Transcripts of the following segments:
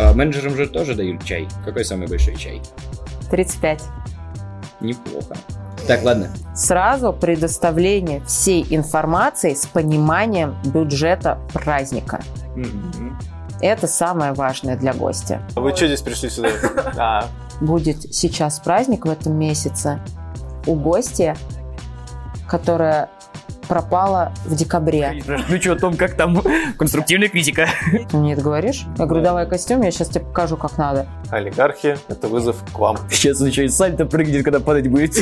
А менеджерам же тоже дают чай. Какой самый большой чай? 35. Неплохо. Так, ладно. Сразу предоставление всей информации с пониманием бюджета праздника. Это самое важное для гостя. А Вы что здесь пришли сюда? А, Будет сейчас праздник в этом месяце у гостя, которая пропала в декабре. Ну что, Том, как там? Конструктивная критика. Ты мне это говоришь? Я говорю, давай костюм, я сейчас тебе покажу, как надо. олигархи, это вызов к вам. Сейчас он еще и сальто прыгнет, когда падать будет.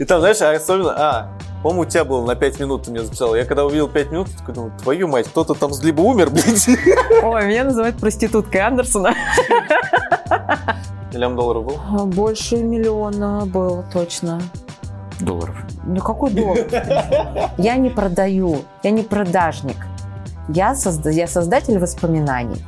И там, знаешь, а особенно, а, по-моему, у тебя было на 5 минут, ты мне записал. Я когда увидел 5 минут, такой думаю, твою мать, кто-то там либо умер, блядь. Ой, меня называют проституткой Андерсона. Миллион долларов был? Больше миллиона было точно. Долларов. Ну какой доллар? Я не продаю, я не продажник. Я, созда- я создатель воспоминаний.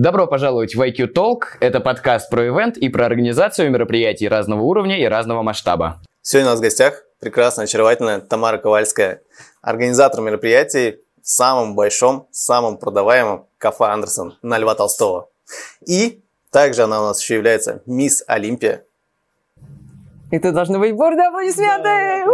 Добро пожаловать в IQ Talk. Это подкаст про ивент и про организацию мероприятий разного уровня и разного масштаба. Сегодня у нас в гостях прекрасная, очаровательная Тамара Ковальская, организатор мероприятий в самом большом, самом продаваемом кафе Андерсон на Льва Толстого. И также она у нас еще является мисс Олимпия. И ты должны быть бурные аплодисменты!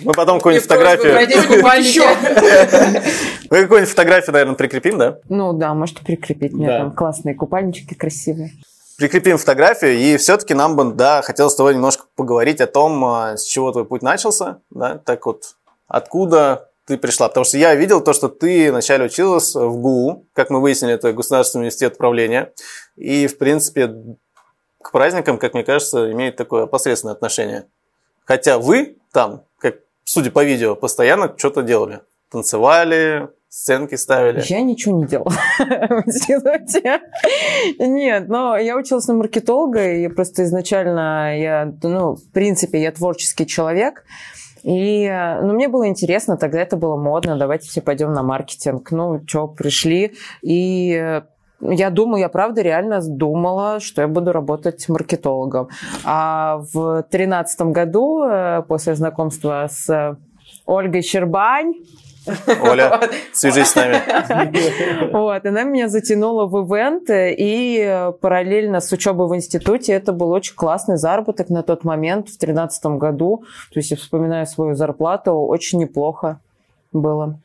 Мы потом какую-нибудь фотографию... Мы какую-нибудь фотографию, наверное, прикрепим, да? Ну да, можете прикрепить. У меня там классные купальнички красивые. Прикрепим фотографию, и все-таки нам бы, да, хотелось с тобой немножко поговорить о том, а, с чего твой путь начался, да, так вот, откуда ты пришла, потому что я видел то, что ты вначале училась в ГУ, как мы выяснили, это Государственный университет управления, и, в принципе, к праздникам, как мне кажется, имеет такое посредственное отношение. Хотя вы там, как, судя по видео, постоянно что-то делали. Танцевали, сценки ставили. Я ничего не делала. Нет, но я училась на маркетолога, и просто изначально я, ну, в принципе, я творческий человек. И, ну, мне было интересно, тогда это было модно, давайте все пойдем на маркетинг. Ну, что, пришли. И я думаю, я правда реально думала, что я буду работать маркетологом. А в тринадцатом году, э, после знакомства с э, Ольгой Щербань, Оля, свяжись с нами. вот, она меня затянула в ивент, и параллельно с учебой в институте это был очень классный заработок на тот момент, в тринадцатом году. То есть я вспоминаю свою зарплату, очень неплохо было.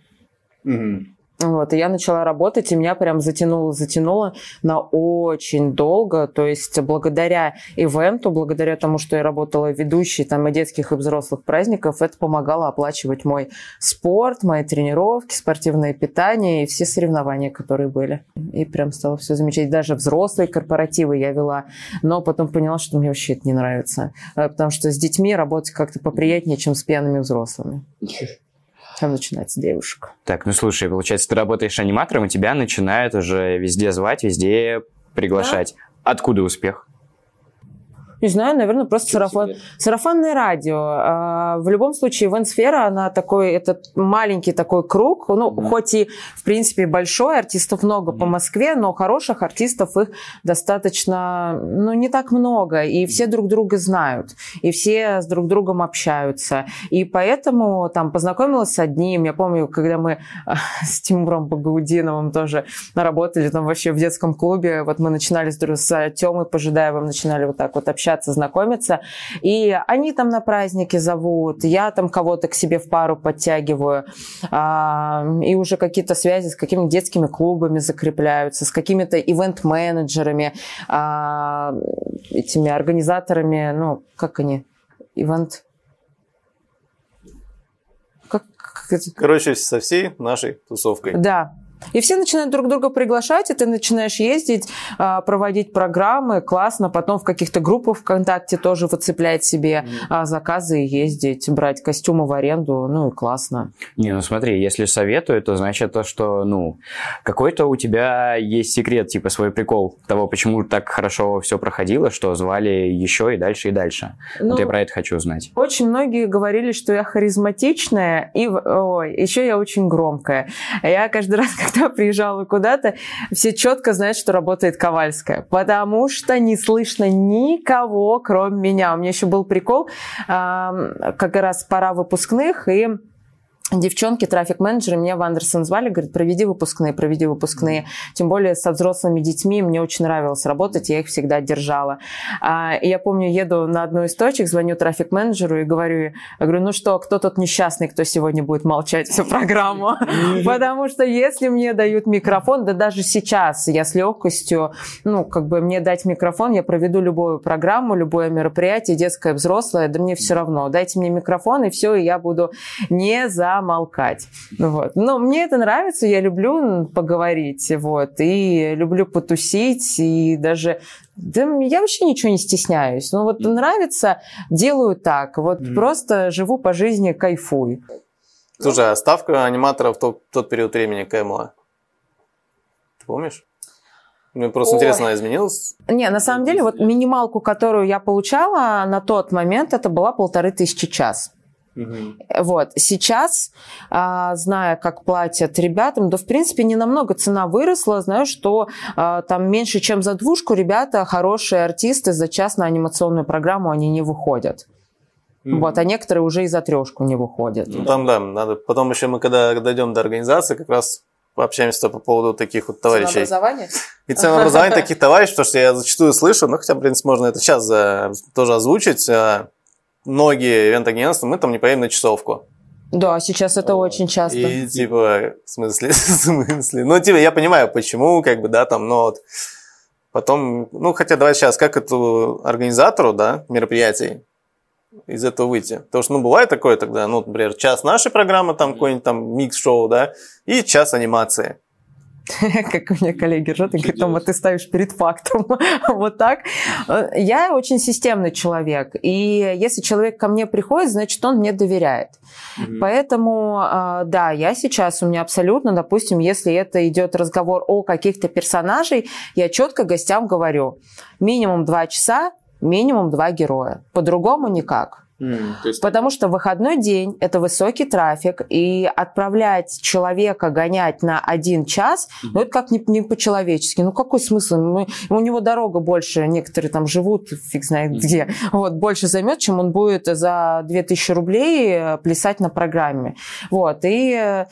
Вот, и я начала работать, и меня прям затянуло, затянуло на очень долго. То есть благодаря ивенту, благодаря тому, что я работала ведущей там и детских, и взрослых праздников, это помогало оплачивать мой спорт, мои тренировки, спортивное питание и все соревнования, которые были. И прям стало все замечать. Даже взрослые корпоративы я вела, но потом поняла, что мне вообще это не нравится. Э, Потому что с детьми работать как-то поприятнее, чем с пьяными взрослыми. Там начинается девушка. Так, ну слушай, получается, ты работаешь аниматором, и тебя начинают уже везде звать, везде приглашать. Откуда успех? Не знаю, наверное, просто сарафан, сарафанное радио. А, В любом случае, ивент-сфера, она такой, это маленький такой круг, ну, Мгм. хоть и, в принципе, большой, артистов много по Мгм. Москве, но хороших артистов их достаточно, ну, не так много, и все друг друга знают, и все с друг другом общаются, и поэтому там познакомилась с одним, я помню, когда мы а, с Тимуром Багаудиновым тоже работали там вообще в детском клубе, вот мы начинали с, с Тёмой Пожидаевым, начинали вот так вот общаться, знакомиться, и они там на праздники зовут, я там кого-то к себе в пару подтягиваю, а, и уже какие-то связи с какими-то детскими клубами закрепляются, с какими-то ивент-менеджерами, а, этими организаторами, ну, как они, ивент... Как, как это? Короче, со всей нашей тусовкой. Да. И все начинают друг друга приглашать, и ты начинаешь ездить, а, проводить программы, классно, потом в каких-то группах ВКонтакте тоже выцеплять себе а, заказы и ездить, брать костюмы в аренду, ну и классно. Не, ну смотри, если советую, то значит то, что, ну, какой-то у тебя есть секрет, типа свой прикол того, почему так хорошо все проходило, что звали еще и дальше, и дальше. Ну, Вот я про это хочу узнать. Очень многие говорили, что я харизматичная, и ой, еще я очень громкая. Я каждый раз, когда приезжала куда-то, все четко знают, что работает Ковальская, потому что не слышно никого, кроме меня. У меня еще был прикол, как раз пора выпускных, и девчонки, трафик-менеджеры меня в Андерсон звали, говорят, проведи выпускные, проведи выпускные. Тем более со взрослыми детьми мне очень нравилось работать, я их всегда держала. А, и я помню, еду на одну из точек, звоню трафик-менеджеру и говорю, я говорю, ну что, кто тот несчастный, кто сегодня будет молчать всю программу? Потому что если мне дают микрофон, да даже сейчас я с легкостью, ну, как бы мне дать микрофон, я проведу любую программу, любое мероприятие, детское, взрослое, да мне все равно. Дайте мне микрофон, и все, и я буду не за замолкать. Вот. Но мне это нравится, я люблю поговорить, вот, и люблю потусить, и даже да, я вообще ничего не стесняюсь. Ну вот нравится, делаю так. Вот mm. просто живу по жизни, кайфую. Слушай, а ставка аниматора в тот, тот период времени какая была? Ты помнишь? Мне просто Ой. интересно, она изменилась? Не, на самом деле, вот минималку, которую я получала на тот момент, это была полторы тысячи час. Угу. Вот. Сейчас, а, зная, как платят ребятам, да, в принципе, не намного цена выросла. Знаю, что а, там меньше, чем за двушку ребята, хорошие артисты, за час на анимационную программу они не выходят. Mm-hmm. Вот, а некоторые уже и за трешку не выходят. Ну, там, да, надо. Потом еще мы, когда дойдем до организации, как раз пообщаемся по поводу таких вот товарищей. Ценообразование? И ценообразование таких товарищей, потому что я зачастую слышу, ну, хотя, в принципе, можно это сейчас тоже озвучить многие ивент-агентства, мы там не поедем на часовку. Да, сейчас это очень часто. И типа, в смысле, в смысле? Ну, типа, я понимаю, почему, как бы, да, там, но вот потом, ну, хотя давай сейчас, как эту организатору, да, мероприятий из этого выйти? Потому что, ну, бывает такое тогда, ну, например, час нашей программы, там, какой-нибудь там микс-шоу, да, и час анимации. как у меня коллеги ржут, и говорят, Тома, ты ставишь перед фактом. вот так. Я очень системный человек, и если человек ко мне приходит, значит, он мне доверяет. Mm-hmm. Поэтому, а, да, я сейчас, у меня абсолютно, допустим, если это идет разговор о каких-то персонажей, я четко гостям говорю, минимум два часа, минимум два героя. По-другому никак. Mm, есть... Потому что выходной день – это высокий трафик, и отправлять человека гонять на один час, mm-hmm. ну, это как не, не по-человечески. Ну, какой смысл? Мы, у него дорога больше, некоторые там живут, фиг знает mm-hmm. где, вот, больше займет, чем он будет за 2000 рублей э, плясать на программе. Вот, и, э,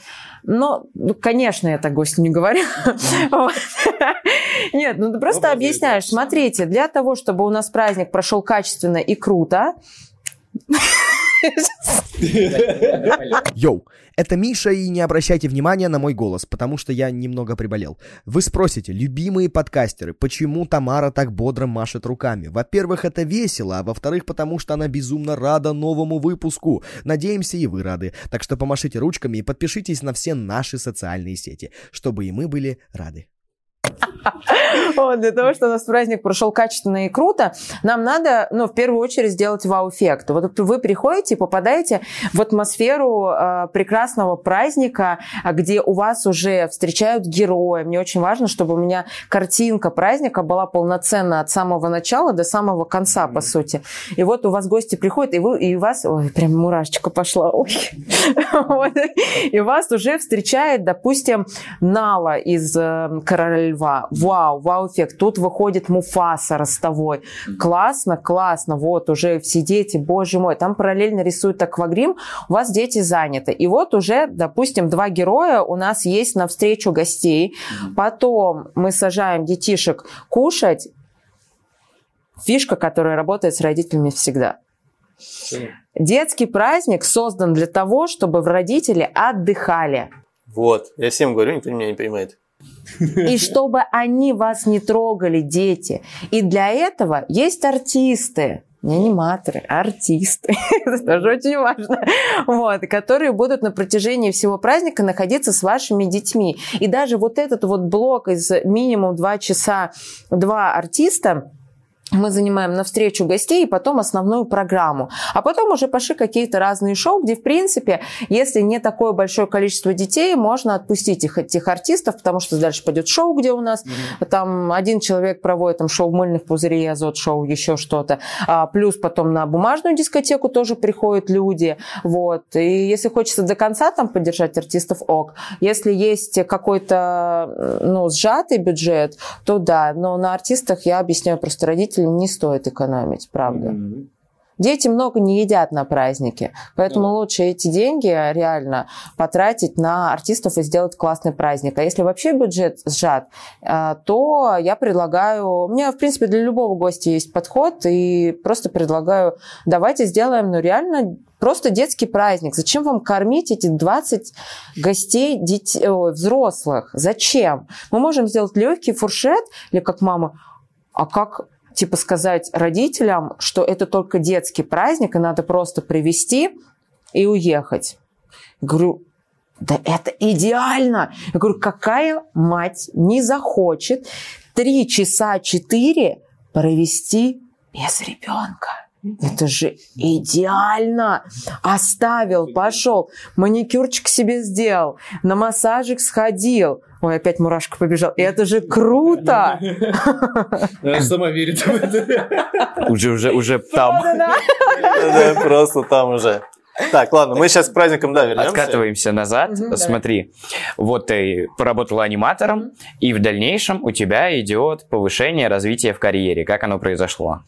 ну, ну конечно, я так гостю не говорю. Нет, ну ты просто объясняешь. Смотрите, для того, чтобы у нас праздник прошел качественно и круто, Йоу, это Миша, и не обращайте внимания на мой голос, потому что я немного приболел. Вы спросите, любимые подкастеры, почему Тамара так бодро машет руками? Во-первых, это весело, а во-вторых, потому что она безумно рада новому выпуску. Надеемся, и вы рады. Так что помашите ручками и подпишитесь на все наши социальные сети, чтобы и мы были рады. Вот, для того, чтобы у нас праздник прошел качественно и круто, нам надо, ну, в первую очередь сделать вау-эффект. Вот вы приходите и попадаете в атмосферу э, прекрасного праздника, где у вас уже встречают героя. Мне очень важно, чтобы у меня картинка праздника была полноценна от самого начала до самого конца, по сути. И вот у вас гости приходят, и, вы, и вас... Ой, прям мурашечка пошла. Ой. И вас уже встречает, допустим, Нала из э, «Короля льва. Вау, вау-эффект. Тут выходит Муфаса ростовой. Классно, классно. Вот уже все дети, боже мой. Там параллельно рисуют аквагрим. У вас дети заняты. И вот уже, допустим, два героя у нас есть на встречу гостей. Потом мы сажаем детишек кушать. Фишка, которая работает с родителями всегда. Детский праздник создан для того, чтобы родители отдыхали. Вот, я всем говорю, никто меня не понимает. И чтобы они вас не трогали, дети. И для этого есть артисты, не аниматоры, а артисты. Это тоже очень важно. Вот, которые будут на протяжении всего праздника находиться с вашими детьми. И даже вот этот вот блок из минимум два часа, два артиста, мы занимаем навстречу гостей и потом основную программу. А потом уже пошли какие-то разные шоу, где, в принципе, если не такое большое количество детей, можно отпустить их, этих артистов, потому что дальше пойдет шоу, где у нас mm-hmm. там один человек проводит там шоу мыльных пузырей, азот шоу, еще что-то. А, плюс потом на бумажную дискотеку тоже приходят люди. Вот. И если хочется до конца там поддержать артистов, ок. Если есть какой-то ну, сжатый бюджет, то да. Но на артистах я объясняю просто родителям, родителям не стоит экономить, правда. Mm-hmm. Дети много не едят на празднике, поэтому yeah. лучше эти деньги реально потратить на артистов и сделать классный праздник. А если вообще бюджет сжат, э, то я предлагаю... У меня, в принципе, для любого гостя есть подход, и просто предлагаю, давайте сделаем, ну, реально просто детский праздник. Зачем вам кормить эти 20 гостей детей, взрослых? Зачем? Мы можем сделать легкий фуршет, или как мама, а как типа сказать родителям, что это только детский праздник, и надо просто привести и уехать. Говорю, да это идеально. Я говорю, какая мать не захочет три часа четыре провести без ребенка? Это же идеально. Оставил, пошел, маникюрчик себе сделал, на массажик сходил, Ой, опять мурашка побежал. И это же круто! Сама верит в это. Уже, уже, уже там. Просто там уже. Так, ладно, мы сейчас к праздникам, да, вернемся. Откатываемся назад. Угу, Смотри, вот ты поработала аниматором, и в дальнейшем у тебя идет повышение, развитие в карьере. Как оно произошло?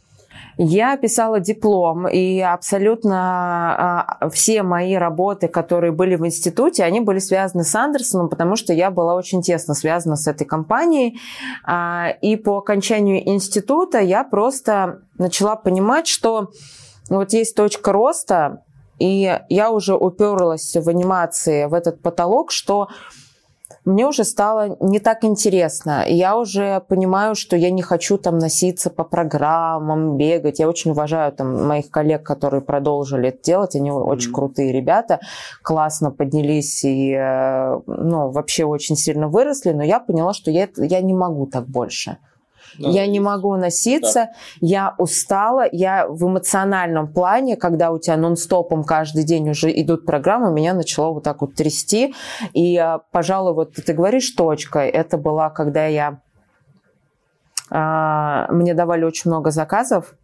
Я писала диплом, и абсолютно а, все мои работы, которые были в институте, они были связаны с Андерсоном, потому что я была очень тесно связана с этой компанией. А, и по окончанию института я просто начала понимать, что вот есть точка роста, и я уже уперлась в анимации в этот потолок, что мне уже стало не так интересно. Я уже понимаю, что я не хочу там носиться по программам, бегать. Я очень уважаю там моих коллег, которые продолжили это делать. Они mm-hmm. очень крутые ребята, классно поднялись и э, ну, вообще очень сильно выросли. Но я поняла, что я, я не могу так больше. Да. Я не могу носиться, да. я устала, я в эмоциональном плане, когда у тебя нон-стопом каждый день уже идут программы, меня начало вот так вот трясти. И, а, пожалуй, вот ты говоришь точка, это была, когда я... А, мне давали очень много заказов,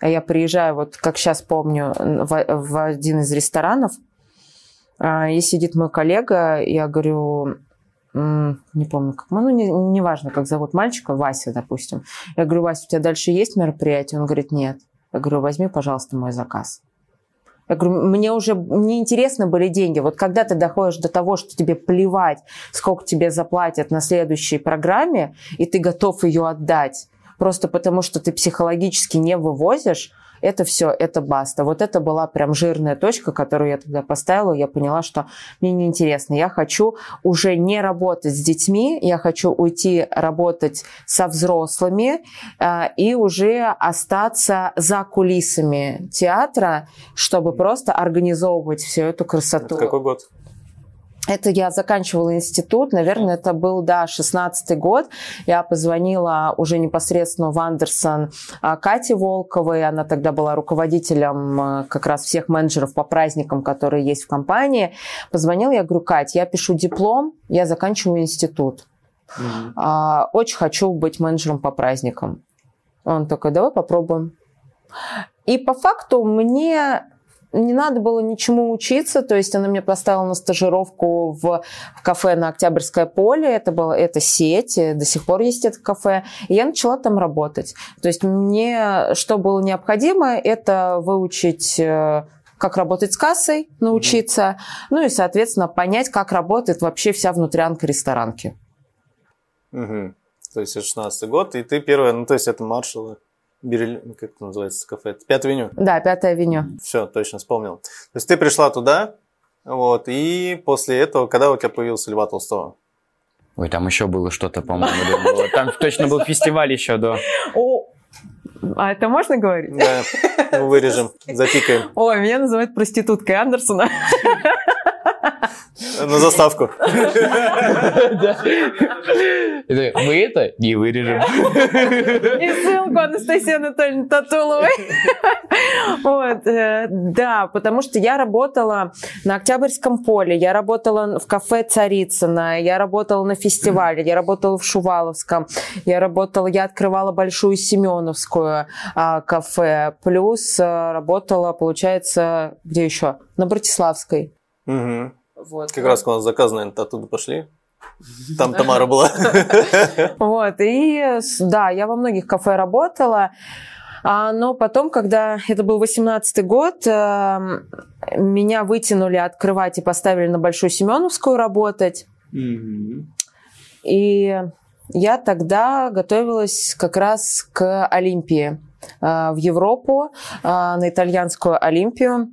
а я приезжаю, вот как сейчас помню, в, в один из ресторанов, а, и сидит мой коллега, я говорю, не помню, как, ну, не, не как зовут мальчика, Вася, допустим. Я говорю, Вася, у тебя дальше есть мероприятие? Он говорит, нет. Я говорю, возьми, пожалуйста, мой заказ. Я говорю, мне уже не интересны были деньги. Вот когда ты доходишь до того, что тебе плевать, сколько тебе заплатят на следующей программе, и ты готов ее отдать, просто потому что ты психологически не вывозишь, это все, это баста. Вот это была прям жирная точка, которую я тогда поставила. Я поняла, что мне неинтересно. Я хочу уже не работать с детьми, я хочу уйти работать со взрослыми э, и уже остаться за кулисами театра, чтобы просто организовывать всю эту красоту. Это какой год? Это я заканчивала институт, наверное, это был, да, 16-й год. Я позвонила уже непосредственно в Андерсон а, Кате Волковой, она тогда была руководителем а, как раз всех менеджеров по праздникам, которые есть в компании. Позвонила, я говорю, Кать, я пишу диплом, я заканчиваю институт. Mm-hmm. Очень хочу быть менеджером по праздникам. Он такой, давай попробуем. И по факту мне не надо было ничему учиться, то есть она меня поставила на стажировку в, в кафе на Октябрьское поле, это было, это сеть, до сих пор есть это кафе, и я начала там работать. То есть мне что было необходимо, это выучить э, как работать с кассой, научиться, mm-hmm. ну и, соответственно, понять, как работает вообще вся внутрянка ресторанки. Угу. То есть это 16 год, и ты первая, ну то есть это маршалы. Бирель, как это называется кафе? Пятая авеню? Да, Пятая авеню. Все, точно вспомнил. То есть ты пришла туда, вот, и после этого, когда у тебя появился Льва Толстого? Ой, там еще было что-то, по-моему. Там точно был фестиваль еще до. О, а это можно говорить? Да, вырежем, запикаем. Ой, меня называют проституткой Андерсона. На заставку. Мы это не вырежем. И ссылку Анастасии Анатольевны Татуловой. Вот, э, да, потому что я работала на Октябрьском поле, я работала в кафе Царицына, я работала на фестивале, я работала в Шуваловском, я работала, я открывала Большую Семеновскую а, кафе, плюс а, работала, получается, где еще? На Братиславской. Мгм. Вот. Как раз у нас заказ, наверное, оттуда пошли. Там Тамара была. Вот, и да, я во многих кафе работала, а, но потом, когда это был 18-й год, эм, меня вытянули открывать и поставили на Большую Семеновскую работать. И я тогда готовилась как раз к Олимпии э, в Европу, э, на итальянскую Олимпию.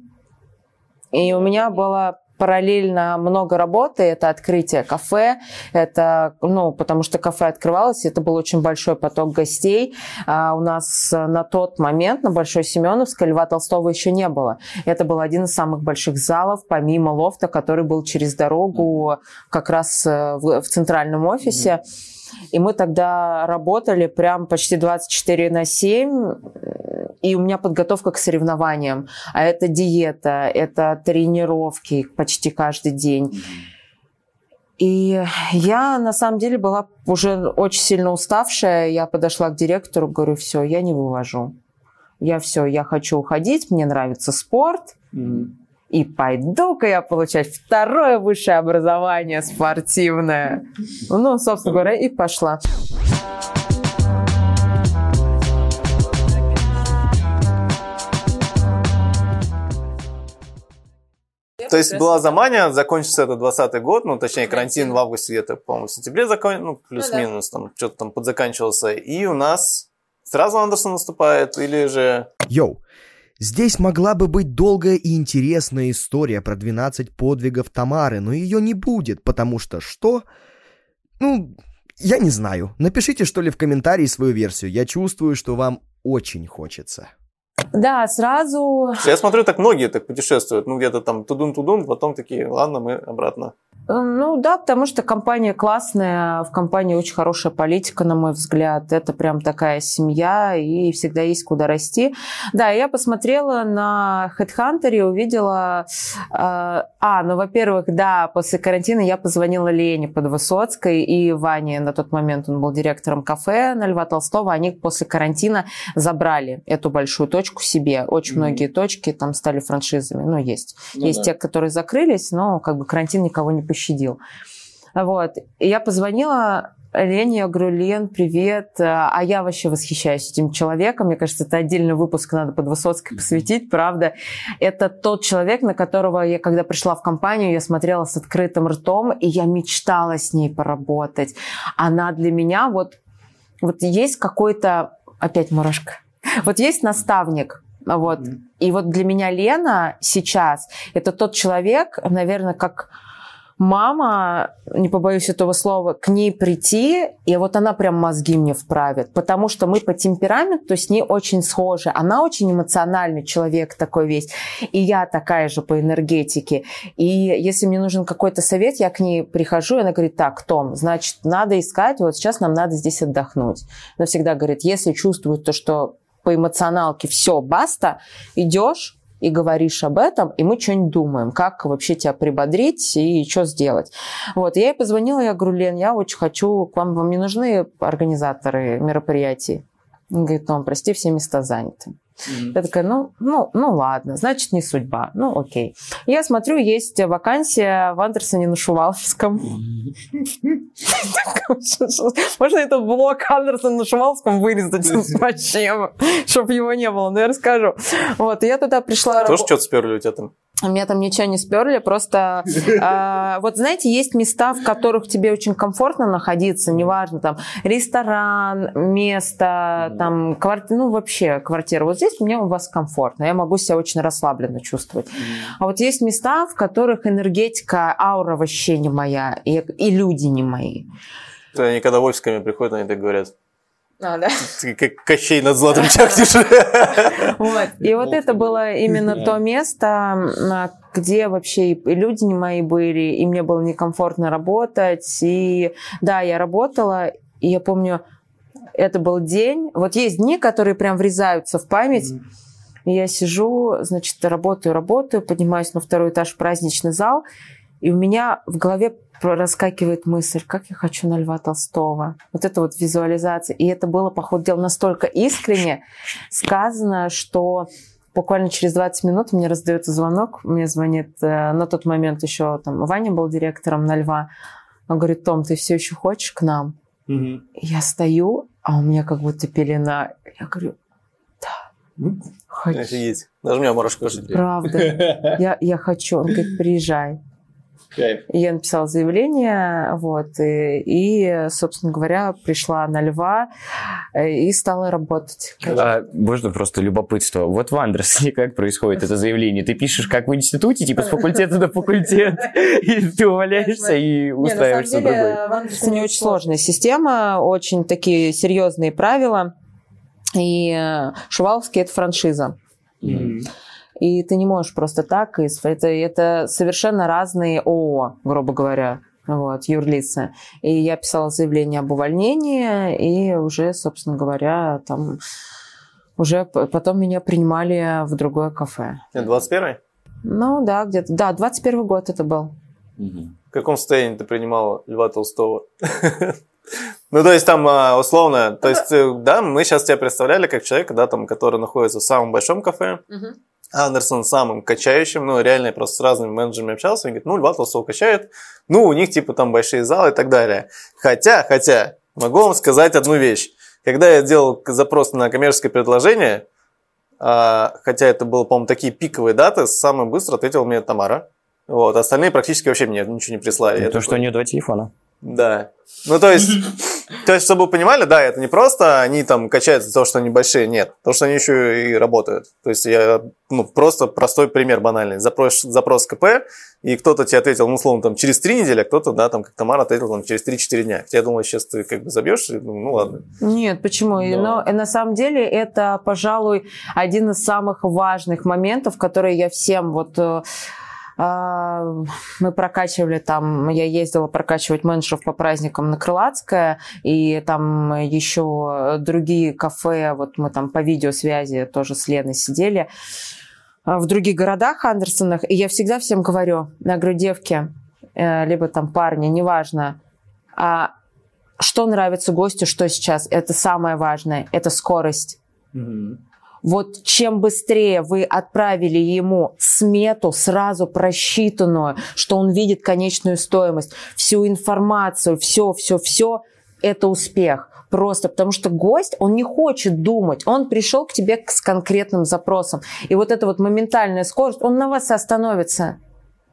И у меня было параллельно много работы. Это открытие кафе, это, ну, потому что кафе открывалось, это был очень большой поток гостей. А у нас э, на тот момент на Большой Семеновской Льва Толстого еще не было. Это был один из самых больших залов, помимо лофта, который был через дорогу как раз э, в, в центральном офисе. И мы тогда работали прям почти 24 на 7, и у меня подготовка к соревнованиям. А это диета, это тренировки почти каждый день. И я на самом деле была уже очень сильно уставшая. Я подошла к директору, говорю, все, я не вывожу. Я все, я хочу уходить, мне нравится спорт. И пойду-ка я получать второе высшее образование спортивное. Ну, собственно говоря, и пошла. То есть была замания, закончится это 20 год, ну, точнее, карантин в августе где-то, по-моему, в сентябре закон... ну, плюс-минус, там, что-то там подзаканчивался. И у нас сразу Андерсон наступает, или же... Йоу, здесь могла бы быть долгая и интересная история про 12 подвигов Тамары, но ее не будет, потому что что? Ну, я не знаю. Напишите, что ли, в комментарии свою версию. Я чувствую, что вам очень хочется. Да, сразу... Я смотрю, так многие так путешествуют, ну, где-то там тудун-тудун, потом такие, ладно, мы обратно. Э, Ну да, потому что компания классная, в компании очень хорошая политика, на мой взгляд. Это прям такая семья, и всегда есть куда расти. Да, я посмотрела на HeadHunter и увидела... э, а, ну, во-первых, да, после карантина я позвонила Лене Подвысоцкой и Ване, на тот момент он был директором кафе на Льва Толстого. Они после карантина забрали эту большую точку себе. Очень Мгм. многие точки там стали франшизами. Ну, есть. Ну Есть да. те, которые закрылись, но как бы карантин никого не пощадил. Вот. И я позвонила Лене, я говорю, Лен, привет. А я вообще восхищаюсь этим человеком. Мне кажется, это отдельный выпуск надо под Высоцкой посвятить, правда. Это тот человек, на которого я, когда пришла в компанию, я смотрела с открытым ртом, и я мечтала с ней поработать. Она для меня вот, вот есть какой-то, опять мурашка, вот есть наставник, вот. И вот для меня Лена сейчас это тот человек, наверное, как мама, не побоюсь этого слова, к ней прийти, и вот она прям мозги мне вправит, потому что мы по темпераменту с ней очень схожи. Она очень эмоциональный человек такой весь, и я такая же по энергетике. И если мне нужен какой-то совет, я к ней прихожу, и она говорит, так, Том, значит, надо искать, вот сейчас нам надо здесь отдохнуть. Она всегда говорит, если чувствует то, что по эмоционалке все, баста, идешь, и говоришь об этом, и мы что-нибудь думаем, как вообще тебя прибодрить и что сделать. Вот, я ей позвонила, я говорю, Лен, я очень хочу, к вам, вам не нужны организаторы мероприятий? Он говорит, Том, прости, все места заняты. Я такая, ну, ну, ну ладно, значит, не судьба. Ну, окей. Я смотрю, есть вакансия в Андерсоне на Шуваловском. Можно этот блок Андерсона на Шуваловском вырезать вообще, чтобы его не было, но я расскажу. Вот, я туда пришла... Тоже что-то сперли у тебя там? Меня там ничего не сперли, просто а, вот знаете, есть места, в которых тебе очень комфортно находиться, неважно, там ресторан, место, там квартира, ну вообще квартира. Вот здесь мне у вас комфортно, я могу себя очень расслабленно чувствовать. А вот есть места, в которых энергетика, аура вообще не моя, и, и люди не мои. Они когда в офис ко мне приходят, они так говорят, А, да? ты как Кощей над златом чахнешь. Вот. И вот это было именно то место, где вообще и люди не мои были, и мне было некомфортно работать. И да, я работала, и я помню, это был день. Вот есть дни, которые прям врезаются в память. И я сижу, значит, работаю, работаю, поднимаюсь на второй этаж в праздничный зал, и у меня в голове раскакивает мысль, как я хочу на Льва Толстого. Вот это вот визуализация. И это было, по ходу дела, настолько искренне сказано, что буквально через 20 минут мне раздается звонок. Мне звонит э, на тот момент еще там Ваня был директором на Льва. Он говорит, Том, ты все еще хочешь к нам? Угу. Я стою, а у меня как будто пелена. Я говорю, да, хочу. Офигеть. Даже у меня мурашка Правда. Я, я хочу. Он говорит, приезжай. Кайф. Я написала заявление, вот, и, и, собственно говоря, пришла на Льва э, и стала работать. А, можно просто любопытство. Вот в Андерсоне как происходит это заявление? Ты пишешь как в институте, типа с факультета до факультета, и ты увольняешься и устраиваешься в другой? в Андерсоне очень сложная система, очень такие серьезные правила. И э, Шуваловский – это франшиза. Mm-hmm. И ты не можешь просто так, это, это совершенно разные ООО, грубо говоря, вот, юрлицы. И я писала заявление об увольнении, и уже, собственно говоря, там уже потом меня принимали в другое кафе. 21-й? Ну да, где-то. Да, 21 год это был. В каком состоянии ты принимала Льва Толстого? Ну, то есть там а, условно, то есть, э, да, мы сейчас тебя представляли как человека, да, там, который находится в самом большом кафе, Андерсон самым качающим, ну, реально я просто с разными менеджерами общался, он говорит, ну, Льва Толстого качают, ну, у них, типа, там большие залы и так далее. Хотя, хотя, могу вам сказать одну вещь. Когда я делал запрос на коммерческое предложение, а, хотя это было, по-моему, такие пиковые даты, самый быстро ответил мне Тамара. Вот, остальные практически вообще мне ничего не прислали. То, что такой... нет два телефона. Да. Ну, то есть, то есть, чтобы вы понимали, да, это не просто они там качаются то, что они большие, нет. То, что они еще и работают. То есть, я, ну, просто простой пример банальный. Запрос, запрос КП, и кто-то тебе ответил, ну, условно, там, через три недели, а кто-то, да, там, как Тамара ответил, там, через 3-4 дня. Я думал, сейчас ты как бы забьешь, ну, ну ладно. Нет, почему? Но... Но на самом деле это, пожалуй, один из самых важных моментов, которые я всем вот э, мы прокачивали там, я ездила прокачивать менеджеров по праздникам на Крылатское, и там еще другие кафе, вот мы там по видеосвязи тоже с Леной сидели, а, в других городах Андерсонах, и я всегда всем говорю, я говорю, э, либо там парни, неважно, а что нравится гостю, что сейчас, это самое важное, это скорость. Mm-hmm. Вот чем быстрее вы отправили ему смету, сразу просчитанную, что он видит конечную стоимость, всю информацию, все, все, все, это успех. Просто потому что гость, он не хочет думать, он пришел к тебе с конкретным запросом. И вот эта вот моментальная скорость, он на вас остановится.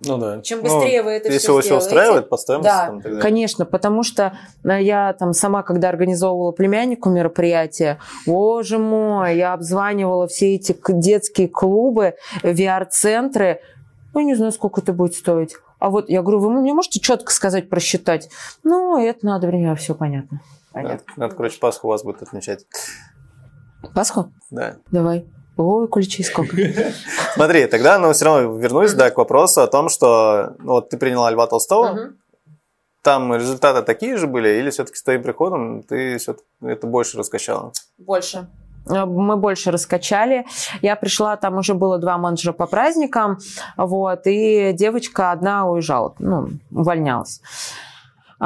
Ну да. Чем быстрее ну, вы это если все Если устраивает по стоимости. Да, там, тогда... конечно, потому что э, я там сама, когда организовывала племяннику мероприятие, боже мой, я обзванивала все эти детские клубы, VR-центры, ну, не знаю, сколько это будет стоить. А вот я говорю, вы мне можете четко сказать, просчитать? Ну, это надо время, все понятно. понятно. Надо, надо, короче, Пасху у вас будет отмечать. Пасху? Да. Давай. Ой, ключей сколько. Смотри, тогда, но все равно вернусь, да, к вопросу о том, что ну, вот ты приняла Льва Толстого, там результаты такие же были, или все-таки с твоим приходом ты все это больше раскачала? Больше. Э, мы больше раскачали. Я пришла, там уже было два менеджера по праздникам, вот, и девочка одна уезжала, ну, увольнялась.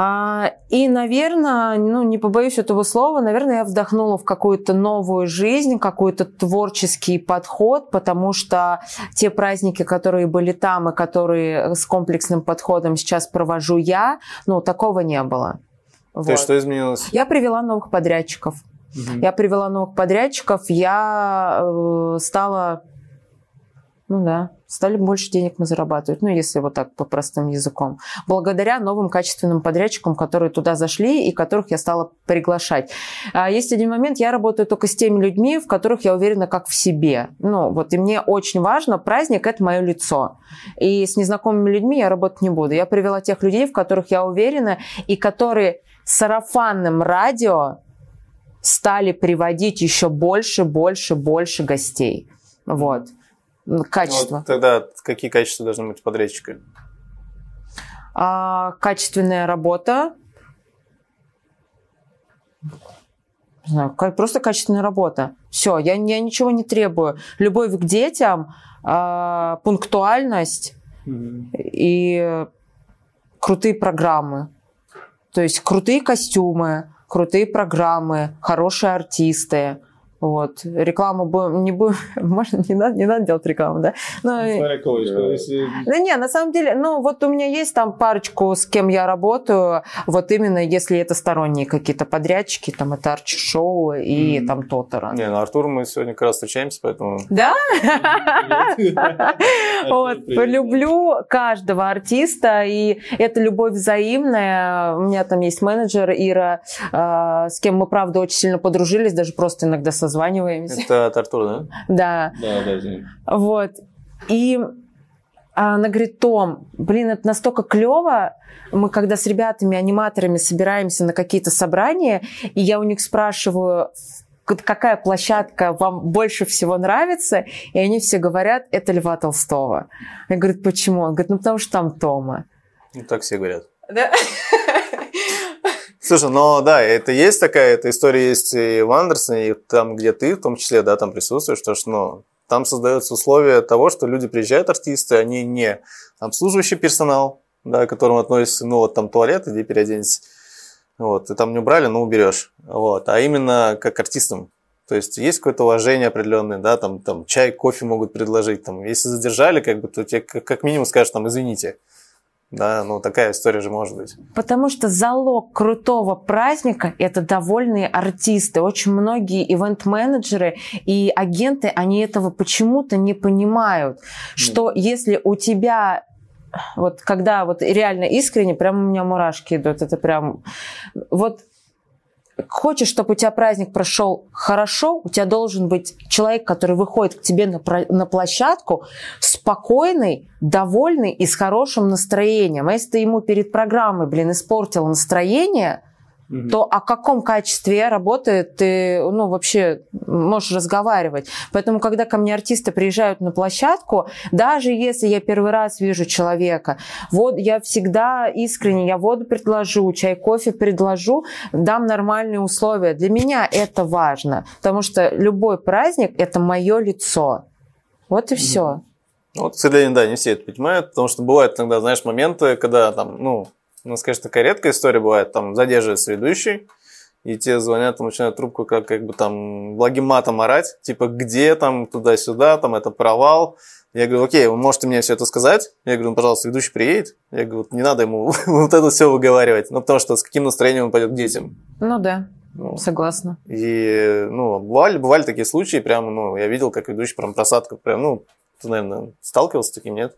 А, и, наверное, ну, не побоюсь этого слова, наверное, я вдохнула в какую-то новую жизнь, какой-то творческий подход, потому что те праздники, которые были там и которые с комплексным подходом сейчас провожу я, ну, такого не было. Вот. То есть что изменилось? Я привела новых подрядчиков. Угу. Я привела новых подрядчиков, я э, стала ну да, стали больше денег мы зарабатывать, ну если вот так по простым языком. Благодаря новым качественным подрядчикам, которые туда зашли и которых я стала приглашать. А есть один момент, я работаю только с теми людьми, в которых я уверена как в себе. Ну вот, и мне очень важно, праздник – это мое лицо. И с незнакомыми людьми я работать не буду. Я привела тех людей, в которых я уверена, и которые сарафанным радио стали приводить еще больше, больше, больше гостей. Вот. Качество. Вот тогда какие качества должны быть у подрядчика? А, качественная работа. Не знаю, просто качественная работа. Все, я, я ничего не требую. Любовь к детям, а, пунктуальность и крутые программы. То есть крутые костюмы, крутые программы, хорошие артисты. Вот. Рекламу будем, не будем, можно, не надо, не надо делать рекламу, да? Но, что если... да не, на самом деле, ну вот у меня есть там парочку, с кем я работаю, вот именно если это сторонние какие-то подрядчики, там это Арчи Шоу и Мгм. там Тотора. Не, ну Артур мы сегодня как раз встречаемся, поэтому... Да? Вот, люблю каждого артиста, и это любовь взаимная. У меня там есть менеджер Ира, э, с кем мы, правда, очень сильно подружились, даже просто иногда созваниваемся. Это от Артура, да? Да, Да, да, извини. вот. И а, она говорит, Том, блин, это настолько клево. Мы когда с ребятами, аниматорами собираемся на какие-то собрания, и я у них спрашиваю, какая площадка вам больше всего нравится, и они все говорят, это Льва Толстого. Я говорю, почему? Он говорит, ну потому что там Тома. Ну, так все говорят. Да? Слушай, ну да, это есть такая, эта история есть и в Андерсоне, и там, где ты в том числе, да, там присутствуешь, то что, ну, там создается условие того, что люди приезжают, артисты, они не обслуживающий персонал, да, к которому относится, ну, вот там туалет, иди переоденься, вот, ты там не убрали, ну, уберешь, вот, а именно как артистам. То есть есть какое-то уважение определенное, да, там, там чай, кофе могут предложить, там, если задержали, как бы, то тебе как минимум скажут, там, извините, да, ну, такая история же может быть. Потому что залог крутого праздника – это довольные артисты. Очень многие ивент-менеджеры и агенты, они этого почему-то не понимают, что если у тебя вот когда вот реально искренне, прям у меня мурашки идут, это прям вот хочешь, чтобы у тебя праздник прошел хорошо, у тебя должен быть человек, который выходит к тебе на, на площадку, спокойный, довольный и с хорошим настроением. А если ты ему перед программой, блин, испортил настроение, Мгм. то о каком качестве работы ты, ну, вообще можешь разговаривать. Поэтому, когда ко мне артисты приезжают на площадку, даже если я первый раз вижу человека, вот я всегда искренне, я воду предложу, чай, кофе предложу, дам нормальные условия. Для меня это важно, потому что любой праздник – это мое лицо. Вот и все. Ну, Вот, к сожалению, да, не все это понимают, потому что бывают иногда, знаешь, моменты, когда там, ну, у нас, конечно, такая редкая история бывает, там задерживается ведущий, и тебе звонят, там, начинают трубку как, как бы там благим матом орать, типа, где там, туда-сюда, там, это провал. Я говорю, окей, вы можете мне все это сказать? Я говорю, ну, пожалуйста, ведущий приедет. Я говорю, вот не надо ему вот это все выговаривать, ну, потому что с каким настроением он пойдет к детям. Ну да, Ну, согласна. и, ну, бывали, бывали такие случаи, прям, ну, я видел, как ведущий прям просадка, прям, ну, ты, наверное, сталкивался с таким, нет?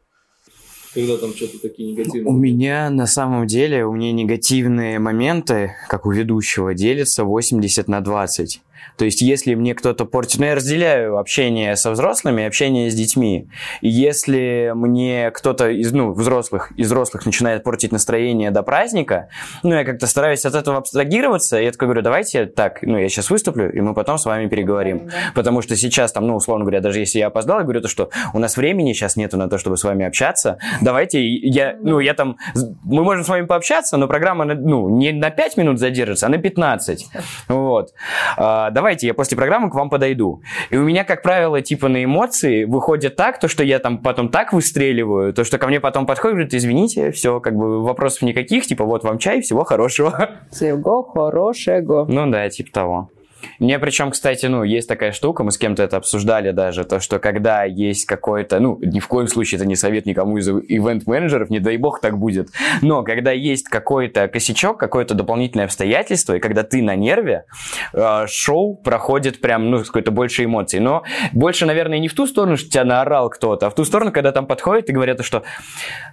Когда там что-то такие У негативные. меня на самом деле, у меня негативные моменты, как у ведущего, делятся 80 на 20. То есть, если мне кто-то портит... Ну, я разделяю общение со взрослыми и общение с детьми. И если мне кто-то из, ну, взрослых, из взрослых начинает портить настроение до праздника, ну, я как-то стараюсь от этого абстрагироваться, и я такой говорю, давайте так, ну, я сейчас выступлю, и мы потом с вами переговорим. Потому что сейчас там, ну, условно говоря, даже если я опоздал, я говорю то, что у нас времени сейчас нету на то, чтобы с вами общаться. Давайте я, ну, я там, мы можем с вами пообщаться, но программа, ну, не на 5 минут задержится, а на 15. Вот. А, давайте я после программы к вам подойду. И у меня, как правило, типа на эмоции выходит так, то, что я там потом так выстреливаю, то, что ко мне потом подходит, говорит, извините, все, как бы вопросов никаких, типа, вот вам чай, всего хорошего. Всего хорошего. Ну да, типа того. Мне причем, кстати, ну, есть такая штука, мы с кем-то это обсуждали даже, то, что когда есть какой-то, ну, ни в коем случае это не совет никому из ивент-менеджеров, не дай бог так будет, но когда есть какой-то косячок, какое-то дополнительное обстоятельство, и когда ты на нерве, э, шоу проходит прям, ну, с какой-то больше эмоций. Но больше, наверное, не в ту сторону, что тебя наорал кто-то, а в ту сторону, когда там подходят и говорят, что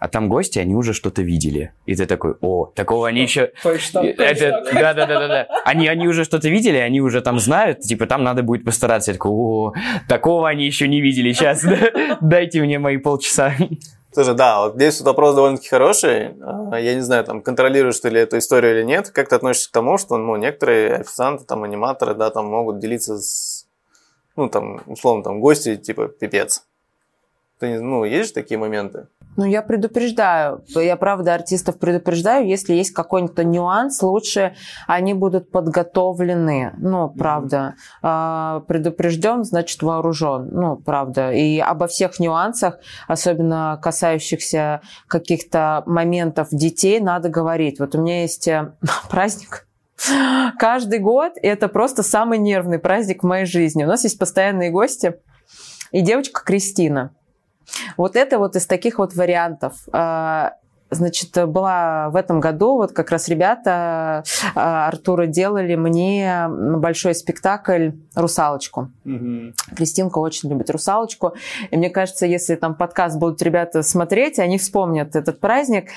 а там гости, они уже что-то видели. И ты такой, о, такого они еще... Это, да, да, да, да, да. Они, они уже что-то видели, они уже там знают, типа там надо будет постараться. Я такой, о, такого они еще не видели. Сейчас дайте мне мои полчаса. Слушай, да, вот здесь вот вопрос довольно-таки хороший. А, Я не знаю, там, контролируешь ты ли эту историю или нет. Как ты относишься к тому, что, ну, некоторые официанты, там, аниматоры, да, там, могут делиться с, ну, там, условно, там, гости, типа, пипец. Ты, ну, есть же такие моменты? Ну, я предупреждаю. Я, правда, артистов предупреждаю. Если есть какой-то нюанс, лучше они будут подготовлены. Ну, правда. А, предупрежден, значит, вооружен. Ну, правда. И обо всех нюансах, особенно касающихся каких-то моментов детей, надо говорить. Вот у меня есть э, праздник, Каждый год это просто самый нервный праздник в моей жизни. У нас есть постоянные гости и девочка Кристина. Вот это вот из таких вот вариантов. А, значит, была в этом году, вот как раз ребята а, Артура делали мне большой спектакль «Русалочку». Мгм. Кристинка очень любит «Русалочку». И мне кажется, если там подкаст будут ребята смотреть, они вспомнят этот праздник.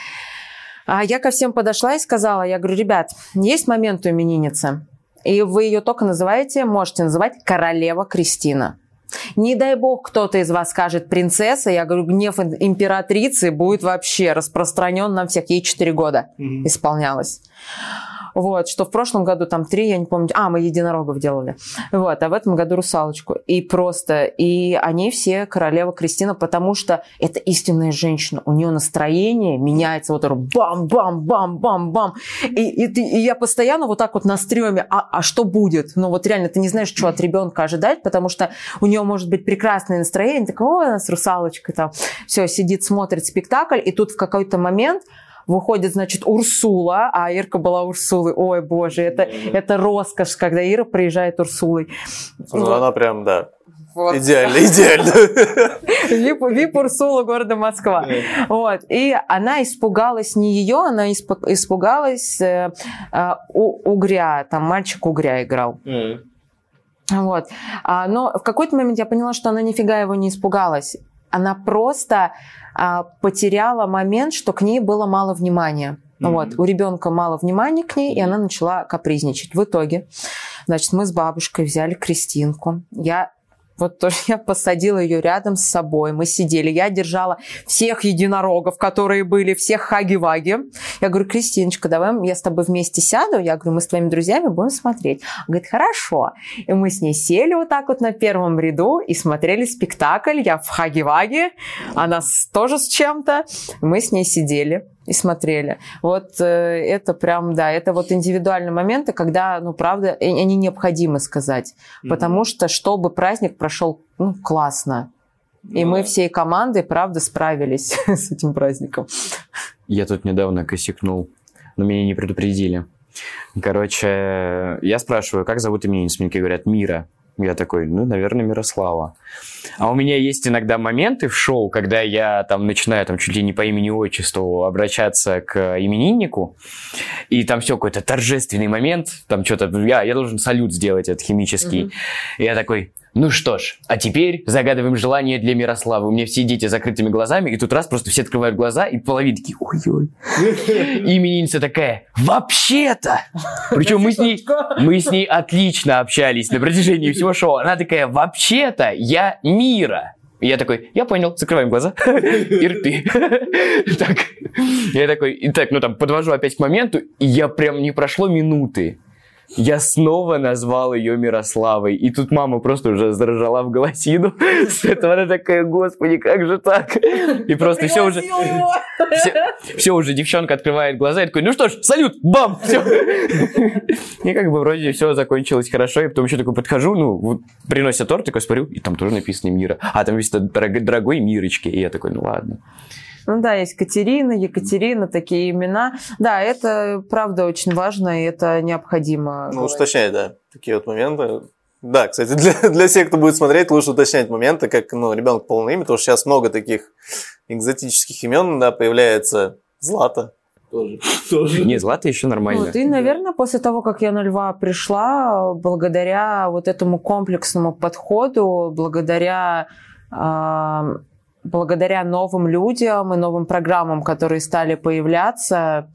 А я ко всем подошла и сказала, я говорю, ребят, есть момент у именинницы, и вы ее только называете, можете называть королева Кристина. Не дай бог кто-то из вас скажет принцесса, я говорю, гнев императрицы будет вообще распространен на всех. Ей 4 года Мгм. исполнялось. Вот, что в прошлом году там три, я не помню. А, мы единорогов делали. Вот, а в этом году русалочку. И просто, и они все королева Кристина, потому что это истинная женщина. У нее настроение меняется вот бам-бам-бам-бам-бам. И, и, и я постоянно вот так вот на стреме, а, а что будет? Ну вот реально, ты не знаешь, что от ребенка ожидать, потому что у нее может быть прекрасное настроение, такой, ой, у нас русалочка там, все, сидит, смотрит спектакль, и тут в какой-то момент выходит, значит, Урсула, а Ирка была Урсулой. Ой, боже, это, это роскошь, когда Ира приезжает Урсулой. Ну, Вот. она прям, да, Вот. идеально, идеально. Вип, Вип Урсула города Москва. Вот. И она испугалась не ее, она испу- испугалась э, э, у- угря. Там мальчик угря играл. Вот. А, но в какой-то момент я поняла, что она нифига его не испугалась. Она просто потеряла момент, что к ней было мало внимания. Мгм. Вот. У ребенка мало внимания к ней, и она начала капризничать. В итоге, значит, мы с бабушкой взяли Кристинку. Я вот тоже я посадила ее рядом с собой. Мы сидели. Я держала всех единорогов, которые были, всех хаги-ваги. Я говорю, Кристиночка, давай я с тобой вместе сяду. Я говорю, мы с твоими друзьями будем смотреть. Она говорит, хорошо. И мы с ней сели вот так вот на первом ряду и смотрели спектакль. Я в хаги-ваге, она тоже с чем-то. Мы с ней сидели и смотрели. Вот э, это прям, да, это вот индивидуальные моменты, когда, ну, правда, они необходимы сказать. Потому что, чтобы праздник прошел ну, классно. И Ну мы всей командой, правда, справились с этим праздником. Я тут недавно косякнул, но меня не предупредили. Короче, я спрашиваю, как зовут именинницу? Мне говорят, Мира. Я такой, ну, наверное, Мирослава. А у меня есть иногда моменты в шоу, когда я там начинаю там чуть ли не по имени-отчеству обращаться к имениннику, и там все какой-то торжественный момент, там что-то, я, я должен салют сделать этот химический. Мгм. И я такой, ну что ж, а теперь загадываем желание для Мирославы. У меня все дети с закрытыми глазами, и тут раз просто все открывают глаза, и половина такие, ой-ой. И именинница такая, вообще-то. Причем мы с ней, мы с ней отлично общались на протяжении всего шоу. Она такая, вообще-то я Мира. И я такой, я понял, закрываем глаза и рты. Так, я такой, и так, ну там, подвожу опять к моменту, и я прям не прошло минуты. Я снова назвал ее Мирославой. И тут мама просто уже заржала в голосину. С этого она такая, господи, как же так? И просто все уже... Все, уже девчонка открывает глаза и такой, ну что ж, салют, бам, все. И как бы вроде все закончилось хорошо, и потом еще такой подхожу, ну, вот приносят торт, такой смотрю, и там тоже написано Мира. А там висит дорог- дорогой Мирочки. И я такой, ну ладно. Ну да, есть Катерина, Екатерина, такие имена. Да, это правда очень важно, и это необходимо. Ну, говорить. уточнять, да, такие вот моменты. Да, кстати, для, для всех, кто будет смотреть, лучше уточнять моменты, как, ну, ребенок полное имя, потому что сейчас много таких экзотических имен, да, появляется Злата. Тоже. Тоже. Не, Злата еще нормально. Вот, и, наверное, после того, как я на Льва пришла, благодаря вот этому комплексному подходу, благодаря, а, благодаря новым людям и новым программам, которые стали появляться,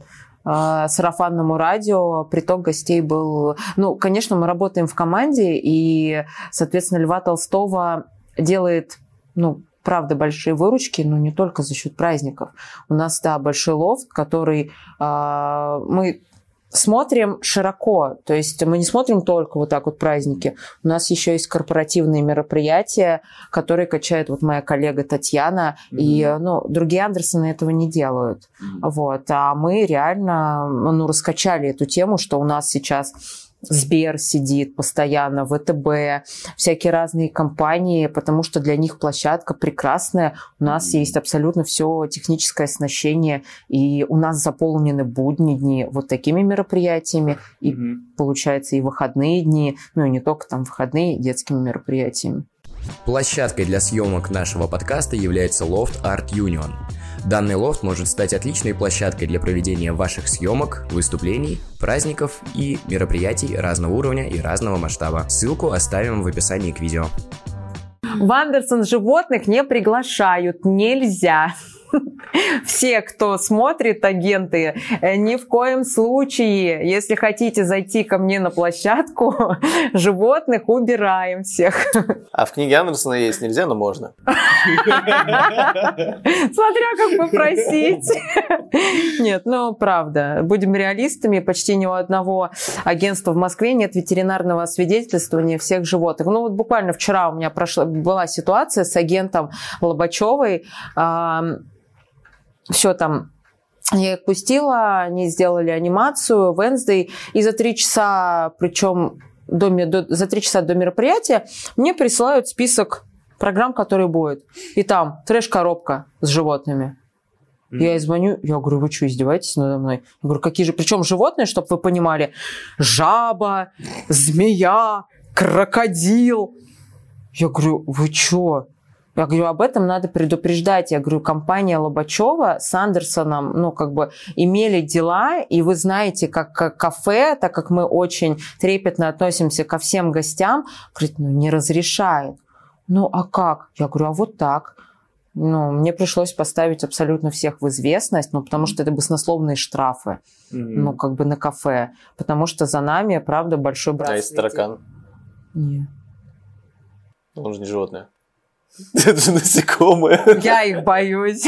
а, сарафанному радио, приток гостей был... Ну, конечно, мы работаем в команде, и, соответственно, Льва Толстого делает, ну, правда, большие выручки, но не только за счет праздников. У нас, да, большой лофт, который а, мы смотрим широко, то есть мы не смотрим только вот так вот праздники. У нас еще есть корпоративные мероприятия, которые качает вот моя коллега Татьяна, mm-hmm. и ну, другие Андерсоны этого не делают. Mm-hmm. Вот, а мы реально ну, раскачали эту тему, что у нас сейчас Сбер сидит постоянно, ВТБ, всякие разные компании, потому что для них площадка прекрасная. У нас mm-hmm. есть абсолютно все техническое оснащение, и у нас заполнены будни дни вот такими мероприятиями, и mm-hmm. получается и выходные дни, ну и не только там выходные детскими мероприятиями. Площадкой для съемок нашего подкаста является Loft Art Union – Данный лофт может стать отличной площадкой для проведения ваших съемок, выступлений, праздников и мероприятий разного уровня и разного масштаба. Ссылку оставим в описании к видео. В Андерсон животных не приглашают, нельзя. Все, кто смотрит агенты, э, ни в коем случае, если хотите зайти ко мне на площадку, животных убираем всех. А в книге Андерсона есть нельзя, но можно. Смотря как попросить. Нет, ну правда, будем реалистами, почти ни у одного агентства в Москве нет ветеринарного освидетельствования всех животных. Ну вот буквально вчера у меня прошла, была ситуация с агентом Лобачевой, все там я их пустила, они сделали анимацию Wednesday, и за три часа, причем до, до, за три часа до мероприятия, мне присылают список программ, которые будет. И там трэш-коробка с животными. Mm-hmm. Я ей звоню, я говорю, вы что, издеваетесь надо мной? Я говорю, какие же, причем животные, чтобы вы понимали, жаба, змея, крокодил. Я говорю, вы что? Я говорю, об этом надо предупреждать. Я говорю, компания Лобачева с Андерсоном, ну, как бы имели дела, и вы знаете, как, как кафе, так как мы очень трепетно относимся ко всем гостям, говорит, ну, не разрешает. Ну, а как? Я говорю, а вот так. Ну, мне пришлось поставить абсолютно всех в известность, ну, потому что это баснословные штрафы, mm-hmm. ну, как бы на кафе. Потому что за нами, правда, большой брат. А есть таракан? Нет. Он же не животное. Это же насекомые. Я их боюсь.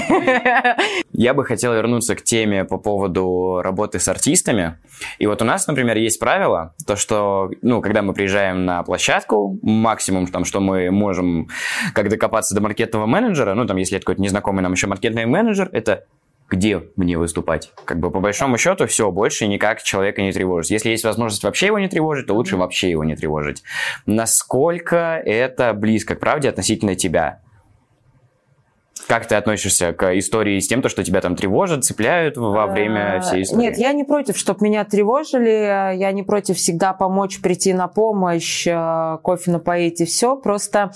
Я бы хотел вернуться к теме по поводу работы с артистами. И вот у нас, например, есть правило, то что, ну, когда мы приезжаем на площадку, максимум, там, что мы можем, как докопаться до маркетного менеджера, ну, там, если это какой-то незнакомый нам еще маркетный менеджер, это где мне выступать. Как бы по большому счету все, больше никак человека не тревожить. Если есть возможность вообще его не тревожить, то лучше вообще его не тревожить. Насколько это близко к правде относительно тебя? Как ты относишься к истории с тем, то, что тебя там тревожат, цепляют во время а, всей истории? Нет, я не против, чтобы меня тревожили. Я не против всегда помочь, прийти на помощь, э, кофе напоить и все. Просто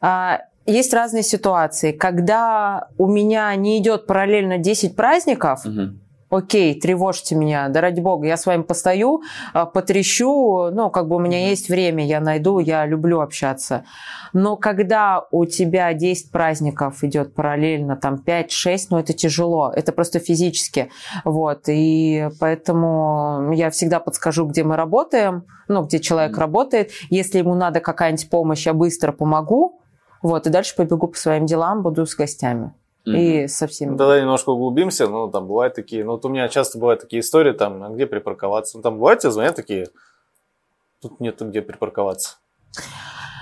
а, есть разные ситуации. Когда у меня не идет параллельно 10 праздников, угу. окей, тревожьте меня, да ради бога, я с вами постою, а, потрещу, ну, как бы у меня есть время, я найду, я люблю общаться. Но когда у тебя 10 праздников идет параллельно, там 5-6, ну, это тяжело, это просто физически, вот, и поэтому я всегда подскажу, где мы работаем, ну, где человек mm-hmm. работает, если ему надо какая-нибудь помощь, я быстро помогу, вот, и дальше побегу по своим делам, буду с гостями. Mm-hmm. И со всеми. Тогда немножко углубимся. Ну, там бывают такие... Ну, вот у меня часто бывают такие истории, там, а где припарковаться. Ну, там бывают тебе звонят такие, тут нет где припарковаться.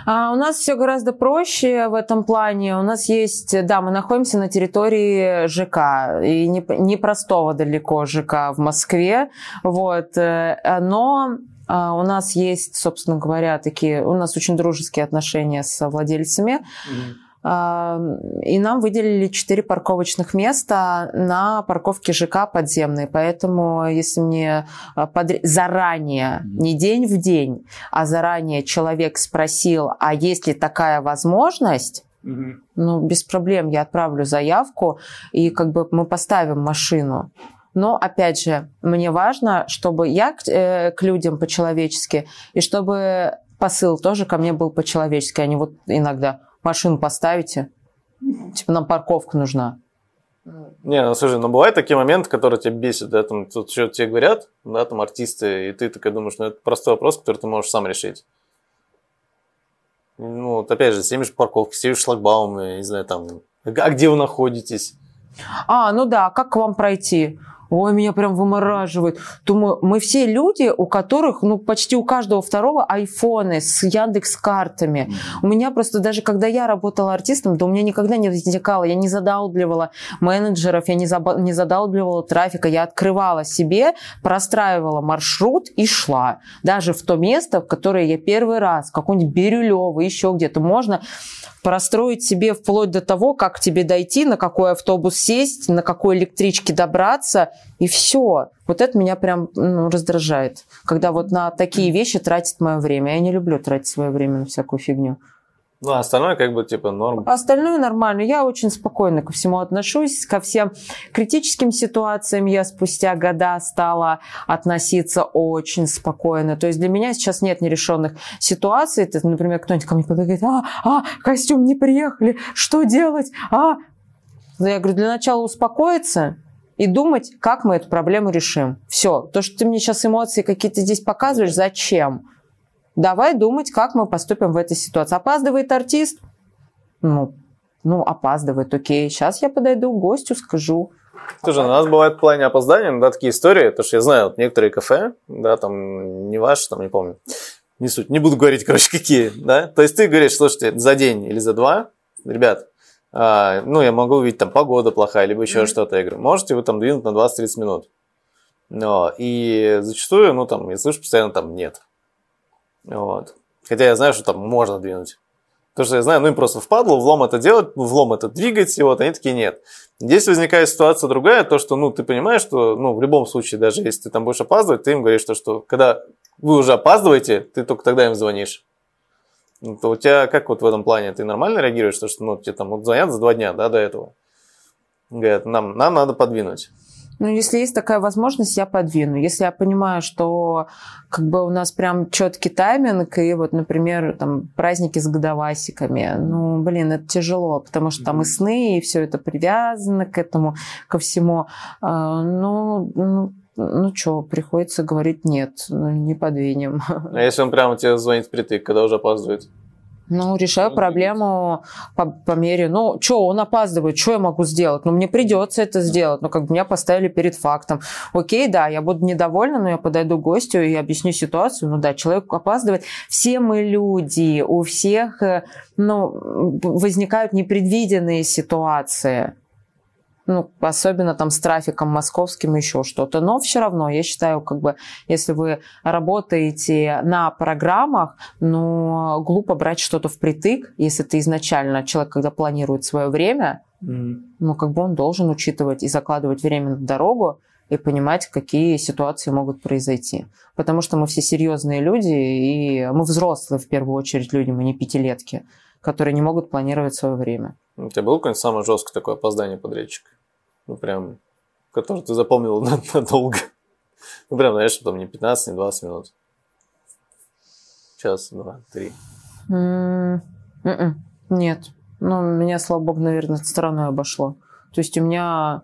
А у нас все гораздо проще в этом плане. У нас есть, да, мы находимся на территории ЖК, и не, не простого далеко ЖК в Москве, вот, э, но у нас есть, собственно говоря, такие, у нас очень дружеские отношения с владельцами. Mm-hmm. И нам выделили 4 парковочных места на парковке ЖК подземной. Поэтому, если мне а, под... заранее, не день в день, а заранее человек спросил, а есть ли такая возможность, ну, без проблем я отправлю заявку, и как бы мы поставим машину. Но, опять же, мне важно, чтобы я к, э, к людям по-человечески, и чтобы посыл тоже ко мне был по-человечески, а не вот иногда машину поставите, типа нам парковка нужна. Не, ну слушай, ну бывают такие моменты, которые тебя бесят, да, там тут что тебе говорят, да, там артисты, и ты такой думаешь, ну это простой вопрос, который ты можешь сам решить. Ну, вот опять же, снимешь парковки, снимешь шлагбаумы, не знаю, там, а где вы находитесь? А, ну да, как к вам пройти? Ой, меня прям вымораживает. Думаю, мы все люди, у которых, ну, почти у каждого второго айфоны с Яндекс картами. У меня просто даже, когда я работала артистом, да у меня никогда не возникало, я не задалбливала менеджеров, я не, заба- не задалбливала трафика, я открывала себе, простраивала маршрут и шла. Даже в то место, в которое я первый раз, какой-нибудь Бирюлево, еще где-то, можно простроить себе вплоть до того, как тебе дойти, на какой автобус сесть, на какой электричке добраться, и все. Вот это меня прям ну, раздражает, когда вот на такие вещи тратит мое время. Я не люблю тратить свое время на всякую фигню. Ну, а остальное как бы типа норм. А остальное нормально. Я очень спокойно ко всему отношусь. Ко всем критическим ситуациям я спустя года стала относиться очень спокойно. То есть для меня сейчас нет нерешенных ситуаций. Это, например, кто-нибудь ко мне подойдет, а, а, костюм не приехали, что делать? А, я говорю, для начала успокоиться и думать, как мы эту проблему решим. Все. То, что ты мне сейчас эмоции какие-то здесь показываешь, зачем? Давай думать, как мы поступим в этой ситуации. Опаздывает артист? Ну, ну, опаздывает, окей. Сейчас я подойду к гостю, скажу. Слушай, у нас бывает в плане опоздания, да, такие истории, потому что я знаю, вот некоторые кафе, да, там, не ваши, там, не помню, не суть, не буду говорить, короче, какие, да, то есть ты говоришь, слушайте, за день или за два, ребят, а, ну, я могу увидеть, там, погода плохая, либо еще mm-hmm. что-то, я говорю, можете вы там двинуть на 20-30 минут, но, и зачастую, ну, там, я слышу постоянно, там, нет, вот. Хотя я знаю, что там можно двинуть. Потому что я знаю, ну им просто впадло влом это делать, влом это двигать, и вот они такие нет. Здесь возникает ситуация другая, то, что, ну, ты понимаешь, что, ну, в любом случае, даже если ты там будешь опаздывать, ты им говоришь, то, что когда вы уже опаздываете, ты только тогда им звонишь. Ну, то у тебя как вот в этом плане? Ты нормально реагируешь, то, что, ну, тебе там вот звонят за два дня, да, до этого? Говорят, нам, нам надо подвинуть. Ну, если есть такая возможность, я подвину. Если я понимаю, что как бы у нас прям четкий тайминг, и вот, например, там праздники с годовасиками, ну, блин, это тяжело, потому что там и сны, и все это привязано к этому, ко всему. А, ну, ну, ну что, приходится говорить нет, ну, не подвинем. А если он прямо тебе звонит впритык, когда уже опаздывает? Ну, решаю проблему по, по мере, ну, что, он опаздывает, что я могу сделать? Ну, мне придется это сделать, ну, как бы меня поставили перед фактом. Окей, да, я буду недовольна, но я подойду к гостю и объясню ситуацию. Ну, да, человек опаздывает. Все мы люди, у всех, э, ну, возникают непредвиденные ситуации ну, особенно там с трафиком московским еще что-то. Но все равно, я считаю, как бы, если вы работаете на программах, ну, глупо брать что-то впритык, если ты изначально, человек, когда планирует свое время, mm-hmm. ну, как бы он должен учитывать и закладывать время на дорогу, и понимать, какие ситуации могут произойти. Потому что мы все серьезные люди, и мы взрослые в первую очередь люди, мы не пятилетки, которые не могут планировать свое время. У тебя было какое-нибудь самое жесткое такое опоздание подрядчика? Ну, прям, который ты запомнил надолго. Ну, прям, знаешь, там не 15, не 20 минут. Час, два, три. М-м, нет. Ну, меня, слава богу, наверное, стороной обошло. То есть у меня,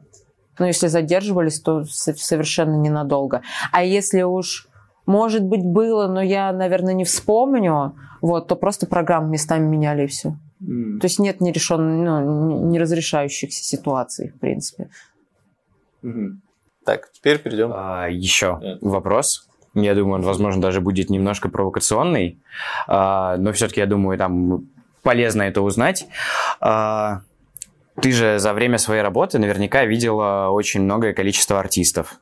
ну, если задерживались, то совершенно ненадолго. А если уж, может быть, было, но я, наверное, не вспомню, вот, то просто программы местами меняли и все. Mm. То есть нет нерешенных, ну, неразрешающихся ситуаций, в принципе. Mm-hmm. Так, теперь перейдем. А, еще yeah. вопрос. Я думаю, он, возможно, даже будет немножко провокационный, а, но все-таки, я думаю, там полезно это узнать. А, ты же за время своей работы наверняка видела очень многое количество артистов.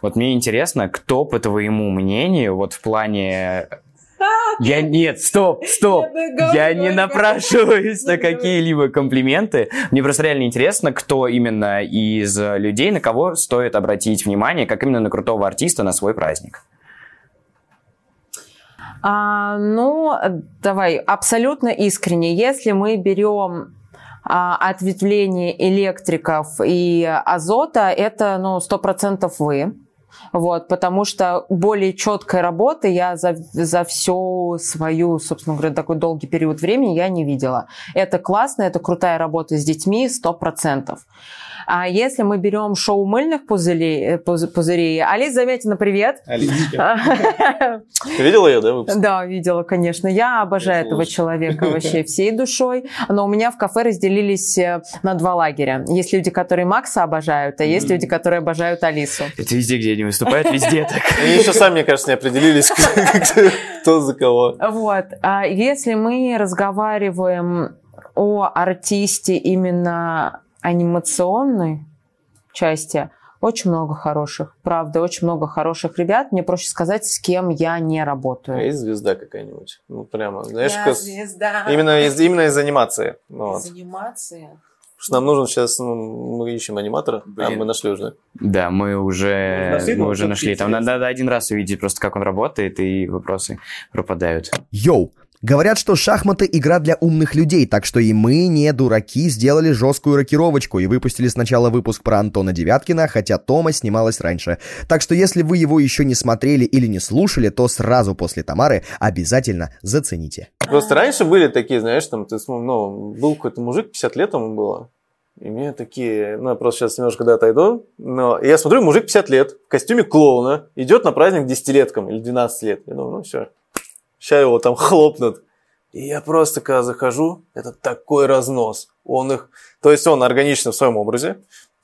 Вот мне интересно, кто, по твоему мнению, вот в плане я нет, стоп, стоп. Я не напрашиваюсь на какие-либо комплименты. Мне просто реально интересно, кто именно из людей, на кого стоит обратить внимание, как именно на крутого артиста на свой праздник. А, ну, давай, абсолютно искренне. Если мы берем а, ответвление электриков и азота, это, ну, сто процентов вы. Вот, потому что более четкой работы я за, за всю свою, собственно говоря, такой долгий период времени я не видела. Это классно, это крутая работа с детьми, сто процентов. А если мы берем шоу мыльных пузырей, э, пуз- пузырей Алис Заметина, привет. Алисочка. Ты видела ее, да, выпуск? Да, видела, конечно. Я обожаю Это этого лучше. человека вообще всей душой. Но у меня в кафе разделились э, на два лагеря. Есть люди, которые Макса обожают, а есть люди, которые обожают Алису. Это везде, где они выступают, везде так. Они еще сами, мне кажется, не определились, кто за кого. Вот. А если мы разговариваем о артисте именно анимационной части, очень много хороших. Правда, очень много хороших ребят. Мне проще сказать, с кем я не А работаю. есть звезда какая-нибудь? Ну, прямо, знаешь, Я как- звезда. именно из, именно из анимации. Ну, вот. Из анимации. Потому что нам нужен сейчас, ну, мы ищем аниматора, а Блин. мы нашли уже. Да, мы уже, Нашли, мы ну, уже нашли. Там интересно. надо один раз увидеть просто, как он работает, и вопросы пропадают. Йоу! Говорят, что шахматы игра для умных людей, так что и мы, не дураки, сделали жесткую рокировочку и выпустили сначала выпуск про Антона Девяткина, хотя Тома снималась раньше. Так что если вы его еще не смотрели или не слушали, то сразу после Тамары обязательно зацените. Просто раньше были такие, знаешь, там, ты, ну, был какой-то мужик, 50 лет ему было, и мне такие, ну, я просто сейчас немножко да, отойду, но я смотрю, мужик 50 лет, в костюме клоуна, идет на праздник десятилеткам или 12 лет. Я думаю, ну, все, сейчас его там хлопнут. И я просто, когда захожу, это такой разнос. Он их, то есть он органичный в своем образе,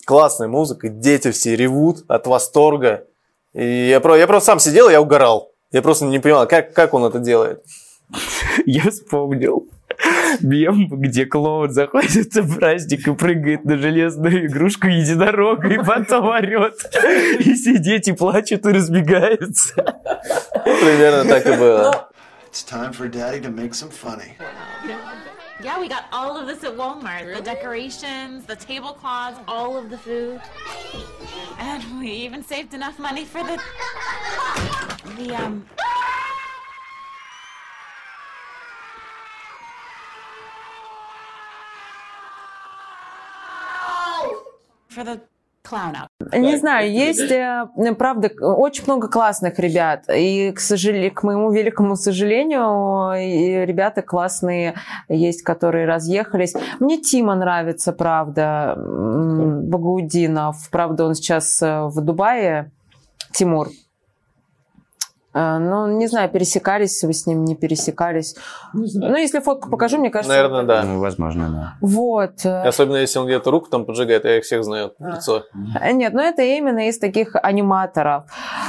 классная музыка, дети все ревут от восторга. И я, про- я просто сам сидел, я угорал. Я просто не понимал, как, как он это делает. Я вспомнил мем, где клоун заходит на праздник и прыгает на железную игрушку единорога и потом орет. И все дети плачут и разбегаются. Примерно так и было. It's time for Daddy to make some funny. Yeah, we got all of this at Walmart. The decorations, the tablecloths, all of the food. And we even saved enough money for the the um for the clown out. Не Так, знаю, есть, э, правда, очень много классных ребят. И, к, сожалению, к моему великому сожалению, ребята классные есть, которые разъехались. Мне Тима нравится, правда, Багаудинов. Правда, он сейчас э, в Дубае, Тимур. Э, Ну, не знаю, пересекались вы с ним, не пересекались. Не знаю. Ну, если фотку покажу, мне кажется... Наверное, да. Ну, возможно, да. Вот. Особенно если он где-то руку там поджигает, я их всех знаю в лицо. Э, Нет, ну это именно из таких аниматоров.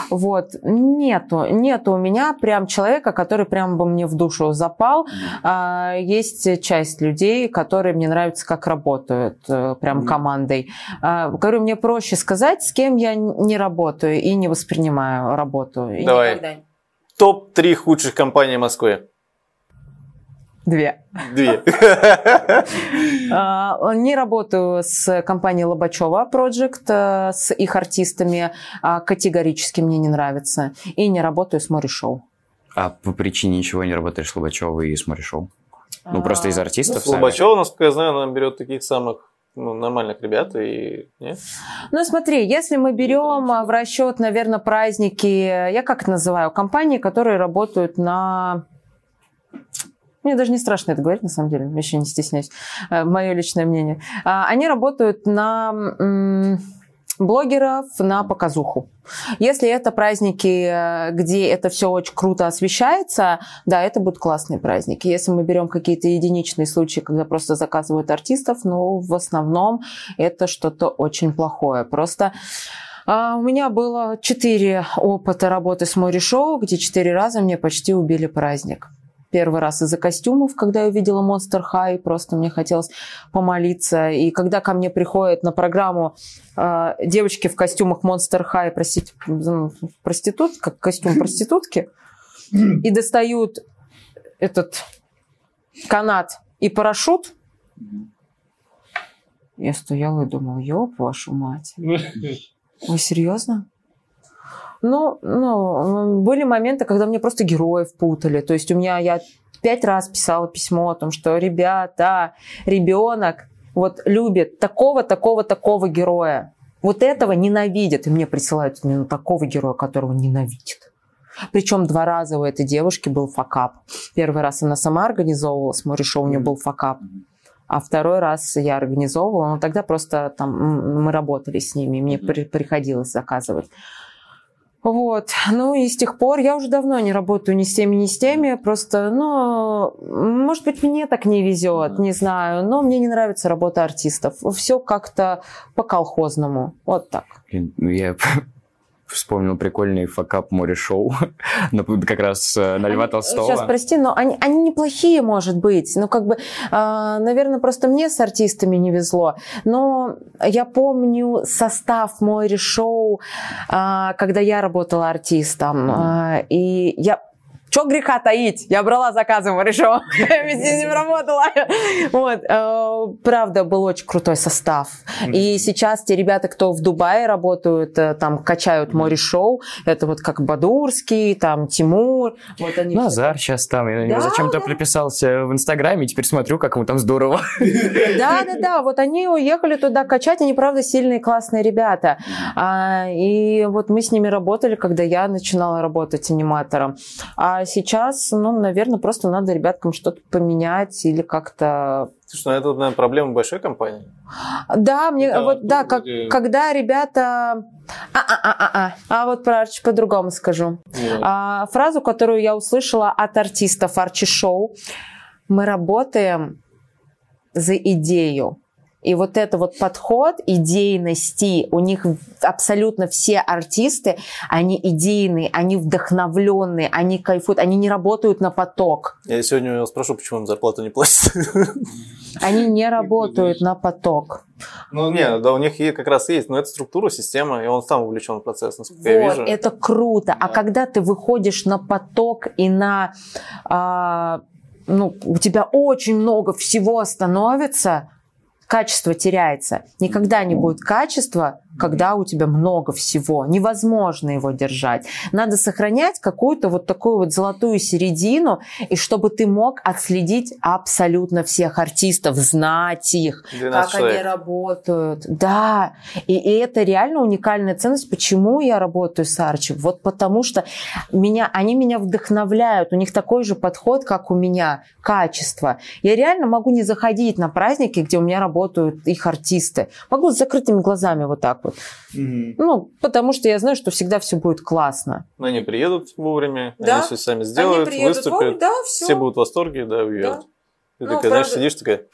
Вот. Нету, нету у меня прям человека, который прям бы мне в душу запал. А, есть часть людей, которые мне нравятся, как работают, э, прям командой. А, говорю, мне проще сказать, с кем я не работаю и не воспринимаю работу. И Давай. никогда. Топ-3 худших компаний Москвы. Две. Две. А, Не работаю с компанией Лобачева Project, э, с их артистами. а, Категорически мне не нравится. И не работаю с Мори Шоу. А по причине чего не работаешь с Лобачевой и с Шоу? Ну, просто из А, артистов сами? Слобачева, насколько я знаю, она берет таких самых ну, нормальных ребят и... Нет? Ну, смотри, если мы берем а, в расчет, наверное, праздники, я как это называю, компании, которые работают на... Мне даже не страшно это говорить, на самом деле, вообще не стесняюсь. Мое личное мнение. А, Они работают на блогеров, на показуху. Если это праздники, э, где это все очень круто освещается, да, это будут классные праздники. Если мы берем какие-то единичные случаи, когда просто заказывают артистов, ну, в основном это что-то очень плохое. Просто а, у меня было четыре опыта работы с Мори Шоу, где четыре раза мне почти убили праздник. Первый раз из-за костюмов, когда я увидела Monster High, просто мне хотелось помолиться. И когда ко мне приходят на программу э, девочки в костюмах Monster High, простите, ну, проститут, как костюм проститутки, и достают этот канат и парашют, я стояла и думала, ёб вашу мать. Вы серьезно? Ну, ну, были моменты, когда мне просто героев путали. То есть у меня я пять раз писала письмо о том, что ребята, ребенок вот любит такого, такого, такого героя. вот этого ненавидят, и мне присылают именно такого героя, которого ненавидит. Причем два раза у этой девушки был факап. Первый раз она сама организовывалась, мой решил, у нее был факап. А второй раз я организовывала, но тогда просто там мы работали с ними, мне при- приходилось заказывать. Вот, ну и с тех пор я уже давно не работаю ни с теми, ни с теми, просто, ну, может быть, мне так не везет, не знаю, но мне не нравится работа артистов. Все как-то по-колхозному, вот так. Ну Я вспомнил прикольный факап море-шоу на- как раз э, на Льва Толстого. Сейчас, прости, но они, они неплохие, может быть. Ну, как бы, а, наверное, просто мне с артистами не везло. Но я помню состав мой шоу, а, когда я работала артистом. А, И я Че греха таить? Я брала заказы в с ним работала. Вот. э, Правда, был очень крутой состав. И сейчас те ребята, кто в Дубае работают, э, там качают море шоу. Это вот как Бадурский, там Тимур. Вот они Назар сейчас там, я зачем-то приписался в Инстаграме, и теперь смотрю, как ему там здорово. Да, да, да, вот они уехали туда качать, они, правда, сильные, классные ребята. А, и вот мы с ними работали, когда я начинала работать аниматором. А сейчас, ну, наверное, просто надо ребяткам что-то поменять или как-то... Слушай, ну это, наверное, проблема большой компании. Да, мне Да, вот, да, тут как- вроде- когда ребята... А-а-а-а-а. А вот про Арчи по-другому скажу. А, фразу, которую я услышала от артистов Арчи Шоу. Мы работаем за идею. И вот это вот подход идейности, у них абсолютно все артисты, они идейные, они вдохновленные, они кайфуют, они не работают на поток. Я сегодня у него спрошу, почему им зарплату не платят. Они не работают на поток. Ну, не, да, у них как раз есть, но это структура, система, и он сам увлечен в процесс, насколько я Вот, вижу. это круто. А когда ты выходишь на поток и на... а, ну, у тебя очень много всего становится, качество теряется. Никогда не будет качества, когда у тебя много всего. Невозможно его держать. Надо сохранять какую-то вот такую вот золотую середину, и чтобы ты мог отследить абсолютно всех артистов, знать их, 12 как они человек. работают. Да, и, и это реально уникальная ценность. Почему я работаю с Арчи? Вот потому что меня, они меня вдохновляют. У них такой же подход, как у меня. Качество. Я реально могу не заходить на праздники, где у меня работают их артисты. Могу с закрытыми глазами вот так вот. Ну, потому что я знаю, что всегда все будет классно. Но они приедут вовремя, Да. они все сами сделают, выступят, да, все. все будут в восторге, да, уедут. Ты Ну, такая, знаешь, правда- сидишь такая,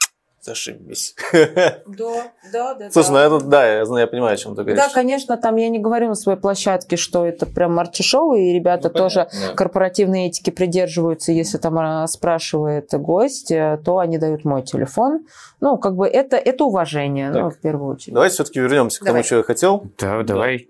зашибись. Да, да, да. Слушай, ну это, да, я знаю, я понимаю, о чем ты говоришь. Да, конечно, там я не говорю на своей площадке, что это прям арти-шоу, и ребята Ну, тоже понятно, да. корпоративной этики придерживаются. Если там а, спрашивает гость, э, то они дают мой телефон. Ну, как бы это, это уважение, ну, Так. в первую очередь. Давайте все-таки вернемся к тому, Давай. что я хотел. Да, давай.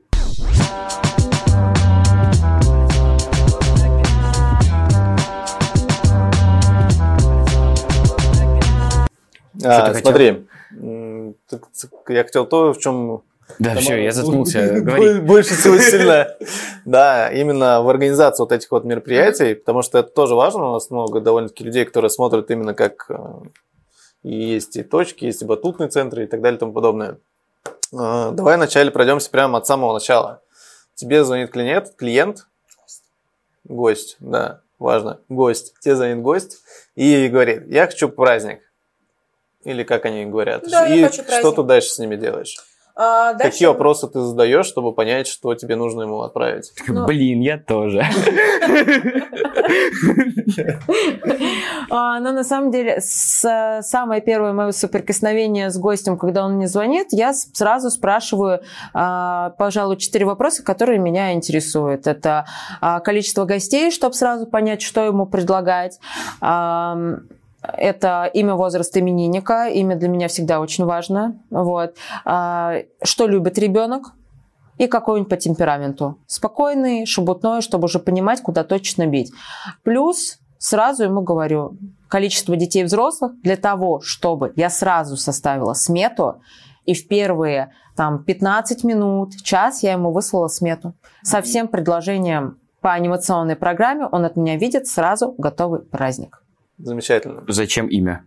А, ты хотел? смотри, я хотел то, в чем Да, все, я заткнулся. Больше всего сильно. Да, именно в организации вот этих вот мероприятий, потому что это тоже важно. У нас много довольно-таки людей, которые смотрят именно как э, и есть и точки, есть и батутные центры и так далее и тому подобное. Э, Давай вначале пройдемся прямо от самого начала. Тебе звонит клиент, клиент, гость, да, важно, гость. Тебе звонит гость и говорит, я хочу праздник. Или как они говорят. Да, я и хочу что ты дальше с ними делаешь? А Какие вопросы ты задаешь, чтобы понять, что тебе нужно ему отправить? Ну- Блин, я тоже. А, но на самом деле с- самое первое мое соприкосновение с гостем, когда он мне звонит, я сразу спрашиваю, а, пожалуй, четыре вопроса, которые меня интересуют. Это а, количество гостей, чтобы сразу понять, что ему предлагать. Это имя, возраст именинника. Имя для меня всегда очень важно. Вот. А, Что любит ребенок? и какой-нибудь по темпераменту. Спокойный, шебутной, чтобы уже понимать, куда точно бить. Плюс сразу ему говорю, количество детей взрослых для того, чтобы я сразу составила смету, и в первые там, 15 минут, час я ему выслала смету со всем предложением по анимационной программе. Он от меня видит сразу готовый праздник. Замечательно. Зачем имя?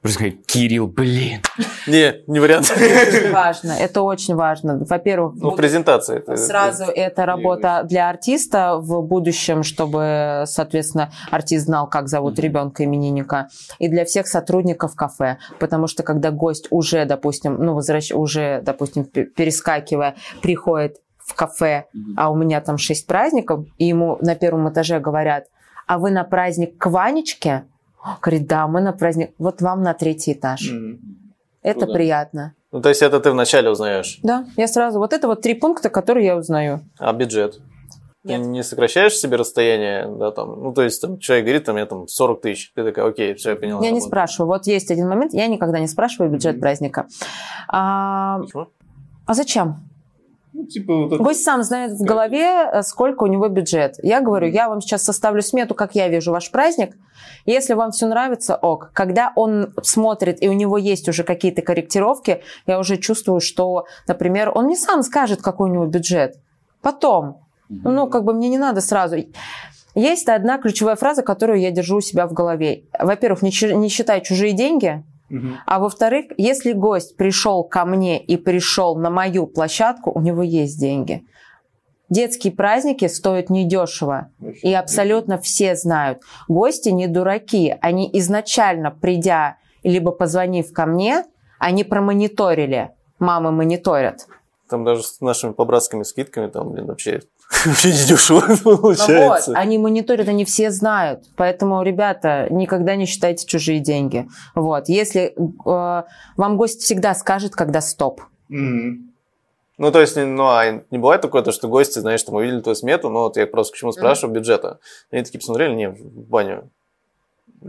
Просто сказать, Кирилл, блин. Не, не вариант. очень важно. Это очень важно. Во-первых, Ну, презентация. это- Сразу это работа для артиста в будущем, чтобы, соответственно, артист знал, как зовут ребенка именинника, и для всех сотрудников кафе, потому что когда гость уже, допустим, ну возвращ, уже, допустим, пе- перескакивая, приходит в кафе, а у меня там шесть праздников, и ему на первом этаже говорят, а вы на праздник к Ванечке? Говорит, да, мы на праздник, вот вам на третий этаж. Это Ну да. приятно. Ну, то есть это ты вначале узнаешь. Да, я сразу, вот это вот три пункта, которые я узнаю. А бюджет? Ты не сокращаешь себе расстояние, да, там, ну, то есть, там, человек говорит, там, я там 40 тысяч, ты такая, окей, все, я поняла. Я не работаю». спрашиваю. Вот есть один момент, я никогда не спрашиваю бюджет праздника. А, Почему? а зачем? Ну, типа вот это... Гость сам знает в голове, э, сколько у него бюджет. Я говорю, я вам сейчас составлю смету, как я вижу ваш праздник. Если вам все нравится, ок. Когда он смотрит, и у него есть уже какие-то корректировки, я уже чувствую, что, например, он не сам скажет, какой у него бюджет. Потом. Ну, как бы мне не надо сразу. Есть одна ключевая фраза, которую я держу у себя в голове. Во-первых, не, не считай чужие деньги. А во-вторых, если гость пришел ко мне и пришел на мою площадку, у него есть деньги. Детские праздники стоят недешево. И абсолютно все знают. Гости не дураки. Они изначально, придя, либо позвонив ко мне, они промониторили. Мамы мониторят. Там даже с нашими по-братскими скидками, там, блин, вообще, вообще недешево Ну вот, получается. они мониторят, они все знают. Поэтому, ребята, никогда не считайте чужие деньги. Вот. Если э, вам гость всегда скажет, когда стоп. Мгм. Ну, то есть, не- ну, а не бывает такое, то, что гости, знаешь, там увидели твою смету, ну, вот я просто к чему спрашиваю, бюджета. Они такие посмотрели, не, в баню.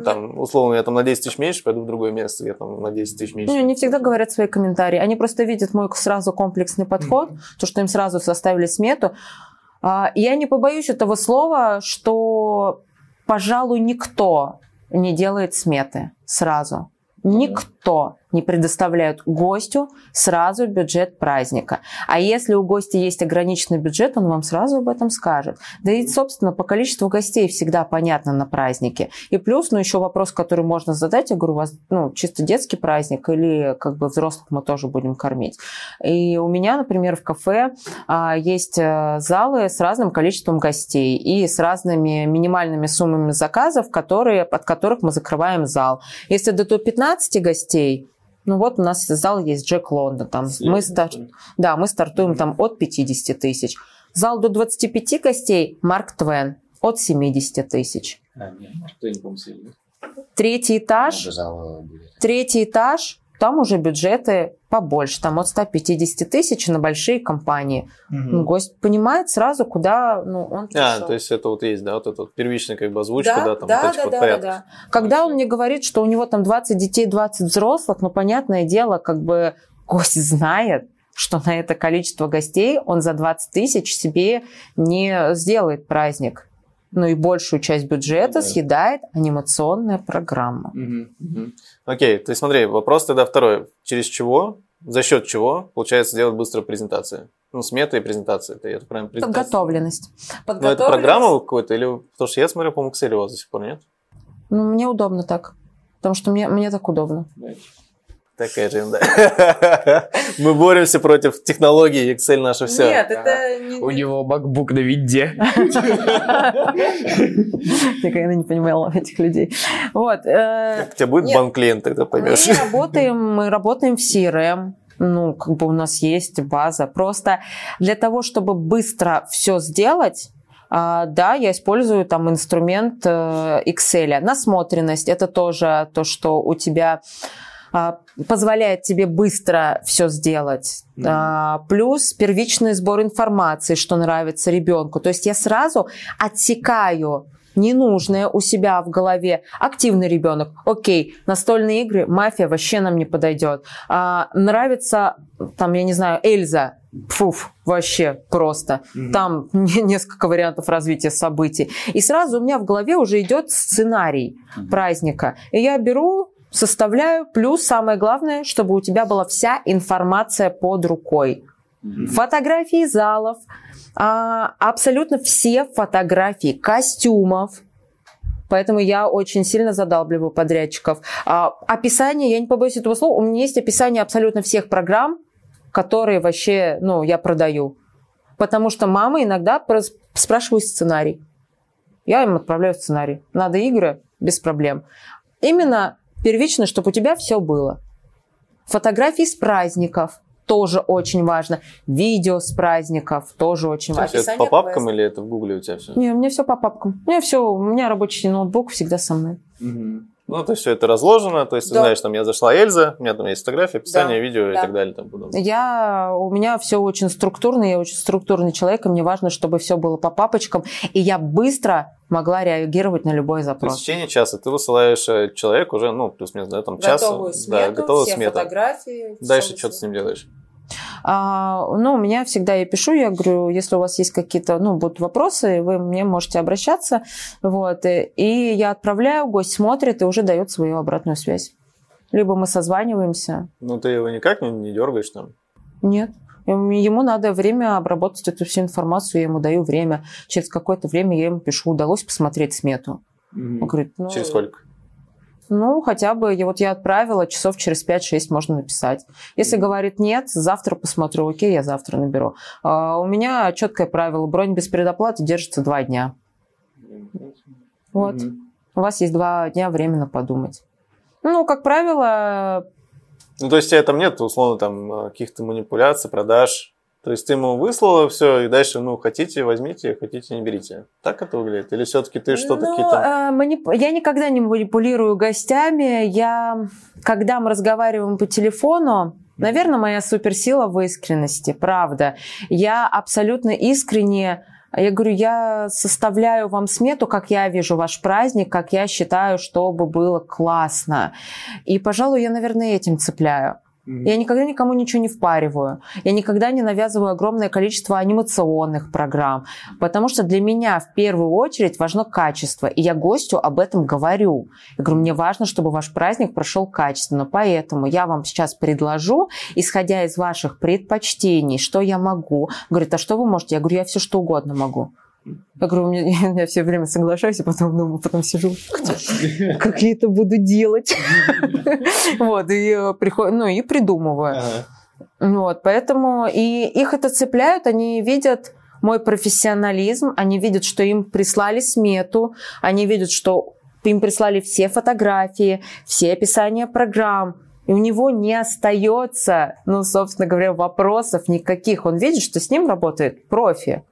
Там, условно, я там на 10 тысяч меньше, пойду в другое место, я там на 10 тысяч меньше. Ну, они всегда говорят свои комментарии. Они просто видят мой сразу комплексный подход, то, что им сразу составили смету. А, Я не побоюсь этого слова, что, пожалуй, никто не делает сметы сразу. Никто не предоставляет гостю сразу бюджет праздника. А если у гостя есть ограниченный бюджет, он вам сразу об этом скажет. Да и, собственно, по количеству гостей всегда понятно на празднике. И плюс, ну, еще вопрос, который можно задать, я говорю, у вас, ну, чисто детский праздник или как бы взрослых мы тоже будем кормить. И у меня, например, в кафе а, есть э, залы с разным количеством гостей и с разными минимальными суммами заказов, которые, от которых мы закрываем зал. Если до 15 гостей, ну вот у нас зал есть Джек Лондон, там мы, стар- да, мы стартуем там от 50 тысяч. Зал до 25 гостей Марк Твен от 70 тысяч. А, нет. Третий этаж, третий этаж, там уже бюджеты побольше, там от 150 тысяч на большие компании. Ну, гость понимает сразу, куда ну, он А, пришел. то есть это вот есть, да, вот эта вот первичная как бы озвучка, да, там да, вот этих да, вот да, да. Когда он мне говорит, что у него там 20 детей, 20 взрослых, ну, понятное дело, как бы гость знает, что на это количество гостей он за 20 тысяч себе не сделает праздник. Ну и большую часть бюджета Да. съедает анимационная программа. Мгм, мгм. Окей, есть смотри, вопрос тогда второй. Через чего, за счет чего получается делать быструю презентацию? Ну, смета и презентация. Это, это прям презентация. Подготовленность. Ну, это программа какой-то? Или... Потому что я смотрю, по-моему, Excel у вас до сих пор нет? Ну, мне удобно так. Потому что мне, мне так удобно. Дальше. Такая же да. Мы боремся против технологий, Excel наше все. это не... У него MacBook на виде. Я никогда не понимала этих людей. Вот. э, У тебя будет Нет. банк-клиент, тогда поймешь. Мы работаем, мы работаем в CRM. Ну, как бы у нас есть база. Просто для того, чтобы быстро все сделать, а, да, я использую там инструмент э, Excel. Насмотренность – это тоже то, что у тебя позволяет тебе быстро все сделать. А, Плюс первичный сбор информации, что нравится ребенку. То есть я сразу отсекаю ненужное у себя в голове. Активный ребенок. Окей, настольные игры, мафия вообще нам не подойдет. А, нравится, там, я не знаю, Эльза. Фуф, вообще просто. Там не- несколько вариантов развития событий. И сразу у меня в голове уже идет сценарий праздника. И я беру, составляю, плюс самое главное, чтобы у тебя была вся информация под рукой. Фотографии залов, а, абсолютно все фотографии костюмов, Поэтому я очень сильно задалбливаю подрядчиков. А, описание, я не побоюсь этого слова, у меня есть описание абсолютно всех программ, которые вообще, ну, я продаю. Потому что мама иногда спрашивает сценарий. Я им отправляю сценарий. Надо игры, без проблем. Именно первично, чтобы у тебя все было. Фотографии с праздников тоже очень важно. Видео с праздников тоже очень То важно. есть это по папкам квеста. или это в гугле у тебя все? Не, у меня все по папкам. У меня все, у меня рабочий ноутбук всегда со мной. Ну, то есть все это разложено, то есть ты Да. знаешь, там я зашла Эльза, у меня там есть фотография, описание, Да, видео и да. так далее. Там, подобное. Я, у меня все очень структурно, я очень структурный человек, и мне важно, чтобы все было по папочкам, и я быстро могла реагировать на любой То есть в запрос. течение часа ты высылаешь э, человеку уже, ну, плюс-минус, да, там час. да, готовую смету. фотографии. Дальше что ты с ним делаешь? А, ну, у меня всегда я пишу, я говорю, если у вас есть какие-то, ну, будут вопросы, вы мне можете обращаться, вот, и, и я отправляю, гость смотрит и уже дает свою обратную связь. Либо мы созваниваемся, Ну, ты его никак не, не дергаешь там. нет. Ему надо время обработать эту всю информацию, я ему даю время. Через какое-то время я ему пишу, удалось посмотреть смету. Он говорит, ну, Через сколько? Ну, хотя бы, я, вот я отправила, часов через 5-6 можно написать. Если говорит нет, завтра посмотрю, окей, я завтра наберу. А, у меня четкое правило, бронь без предоплаты держится два дня. Вот. У вас есть два дня временно подумать. Ну, как правило, Ну, то есть у тебя там нет, условно, там э, каких-то манипуляций, продаж. То есть ты ему выслала все, и дальше, ну, хотите, возьмите, хотите, не берите. Так это выглядит? Или все-таки ты что-то Ну, какие-то... э, манип- Я никогда не манипулирую гостями. Я, когда мы разговариваем по телефону, наверное, моя суперсила в искренности, правда. Я абсолютно искренне я говорю, я составляю вам смету, как я вижу ваш праздник, как я считаю, чтобы было классно. И, пожалуй, я, наверное, этим цепляю. Я никогда никому ничего не впариваю. Я никогда не навязываю огромное количество анимационных программ. Потому что для меня в первую очередь важно качество. И я гостю об этом говорю. Я говорю, мне важно, чтобы ваш праздник прошел качественно. Поэтому я вам сейчас предложу, исходя из ваших предпочтений, что я могу. Говорит, а что вы можете? Я говорю, я все что угодно могу. Я говорю, у меня- я все время соглашаюсь, и потом думаю, потом сижу, как я это буду делать? Вот, и э, приход- ну, и придумываю. Вот, поэтому и их это цепляют, они видят мой профессионализм, они видят, что им прислали смету, они видят, что им прислали все фотографии, все описания программ, и у него не остается, ну, собственно говоря, вопросов никаких. Он видит, что с ним работает профи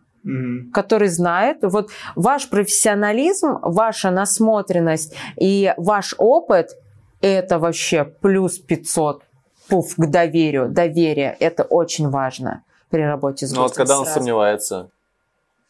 который знает. Вот ваш профессионализм, ваша насмотренность и ваш опыт – это вообще плюс 500 пуф к доверию. Доверие – это очень важно при работе с Ну, вот гостем когда он сразу. сомневается,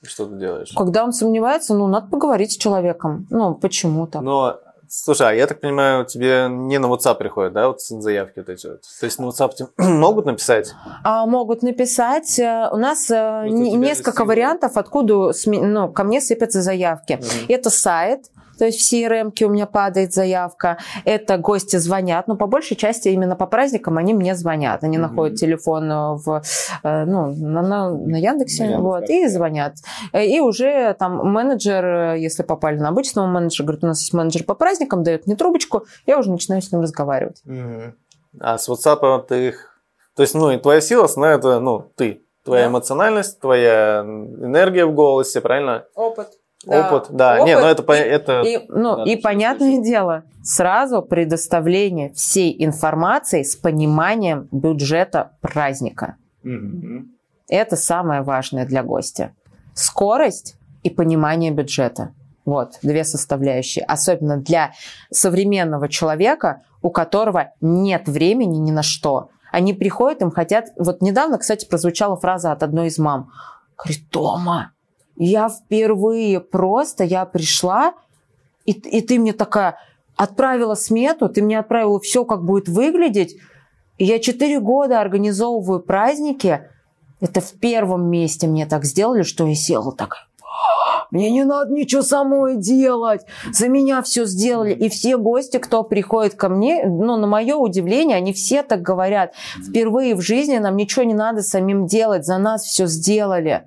что ты делаешь? Когда он сомневается, ну, надо поговорить с человеком. Ну, почему так? Но, слушай, а я так понимаю, тебе не на WhatsApp приходят, да, вот заявки вот эти вот? То есть на WhatsApp тебе могут написать? А, могут написать. э, У нас э, тебя же несколько вариантов, откуда ну, ко мне сыпятся заявки. Это сайт, то есть в CRM у меня падает заявка. Это гости звонят. Но по большей части именно по праздникам они мне звонят. Они находят телефон э, в, э, ну, на, на, на Яндексе, На Яндекс, вот, и звонят. Э, И уже там менеджер, если попали на обычного менеджера, говорит, у нас есть менеджер по праздникам, дает мне трубочку, я уже начинаю с ним разговаривать. А с WhatsApp ты их... То есть, ну, и твоя сила, основная, это, ну, ты. Твоя Да. эмоциональность, твоя энергия в голосе, правильно? Опыт. Опыт, да. Не, ну это... по- это... И, ну, надо и понятное дело, сразу предоставление всей информации с пониманием бюджета праздника. Это самое важное для гостя. Скорость и понимание бюджета. Вот, две составляющие. Особенно для современного человека, у которого нет времени ни на что. Они приходят, им хотят... Вот недавно, кстати, прозвучала фраза от одной из мам. Говорит, Тома, я впервые просто, я пришла, и, и ты мне такая отправила смету, ты мне отправила все, как будет выглядеть. И я четыре года организовываю праздники. Это в первом месте мне так сделали, что я села такая. «А, Мне не надо ничего самой делать. За меня все сделали. И все гости, кто приходит ко мне, ну, на мое удивление, они все так говорят. Впервые в жизни нам ничего не надо самим делать. За нас все сделали.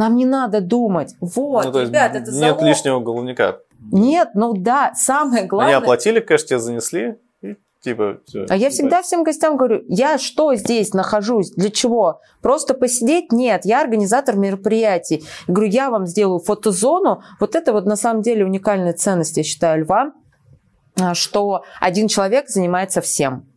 Нам не надо думать. Вот, Ну, ребят, это нет залог. лишнего головника. Нет, ну да, самое главное... Они оплатили, кэш тебе занесли, и типа все. А я всегда всем гостям говорю, я что здесь нахожусь, для чего? Просто посидеть? Нет, я организатор мероприятий. Я говорю, я вам сделаю фотозону. Вот это вот на самом деле уникальная ценность, я считаю, льва, а, что один человек занимается всем.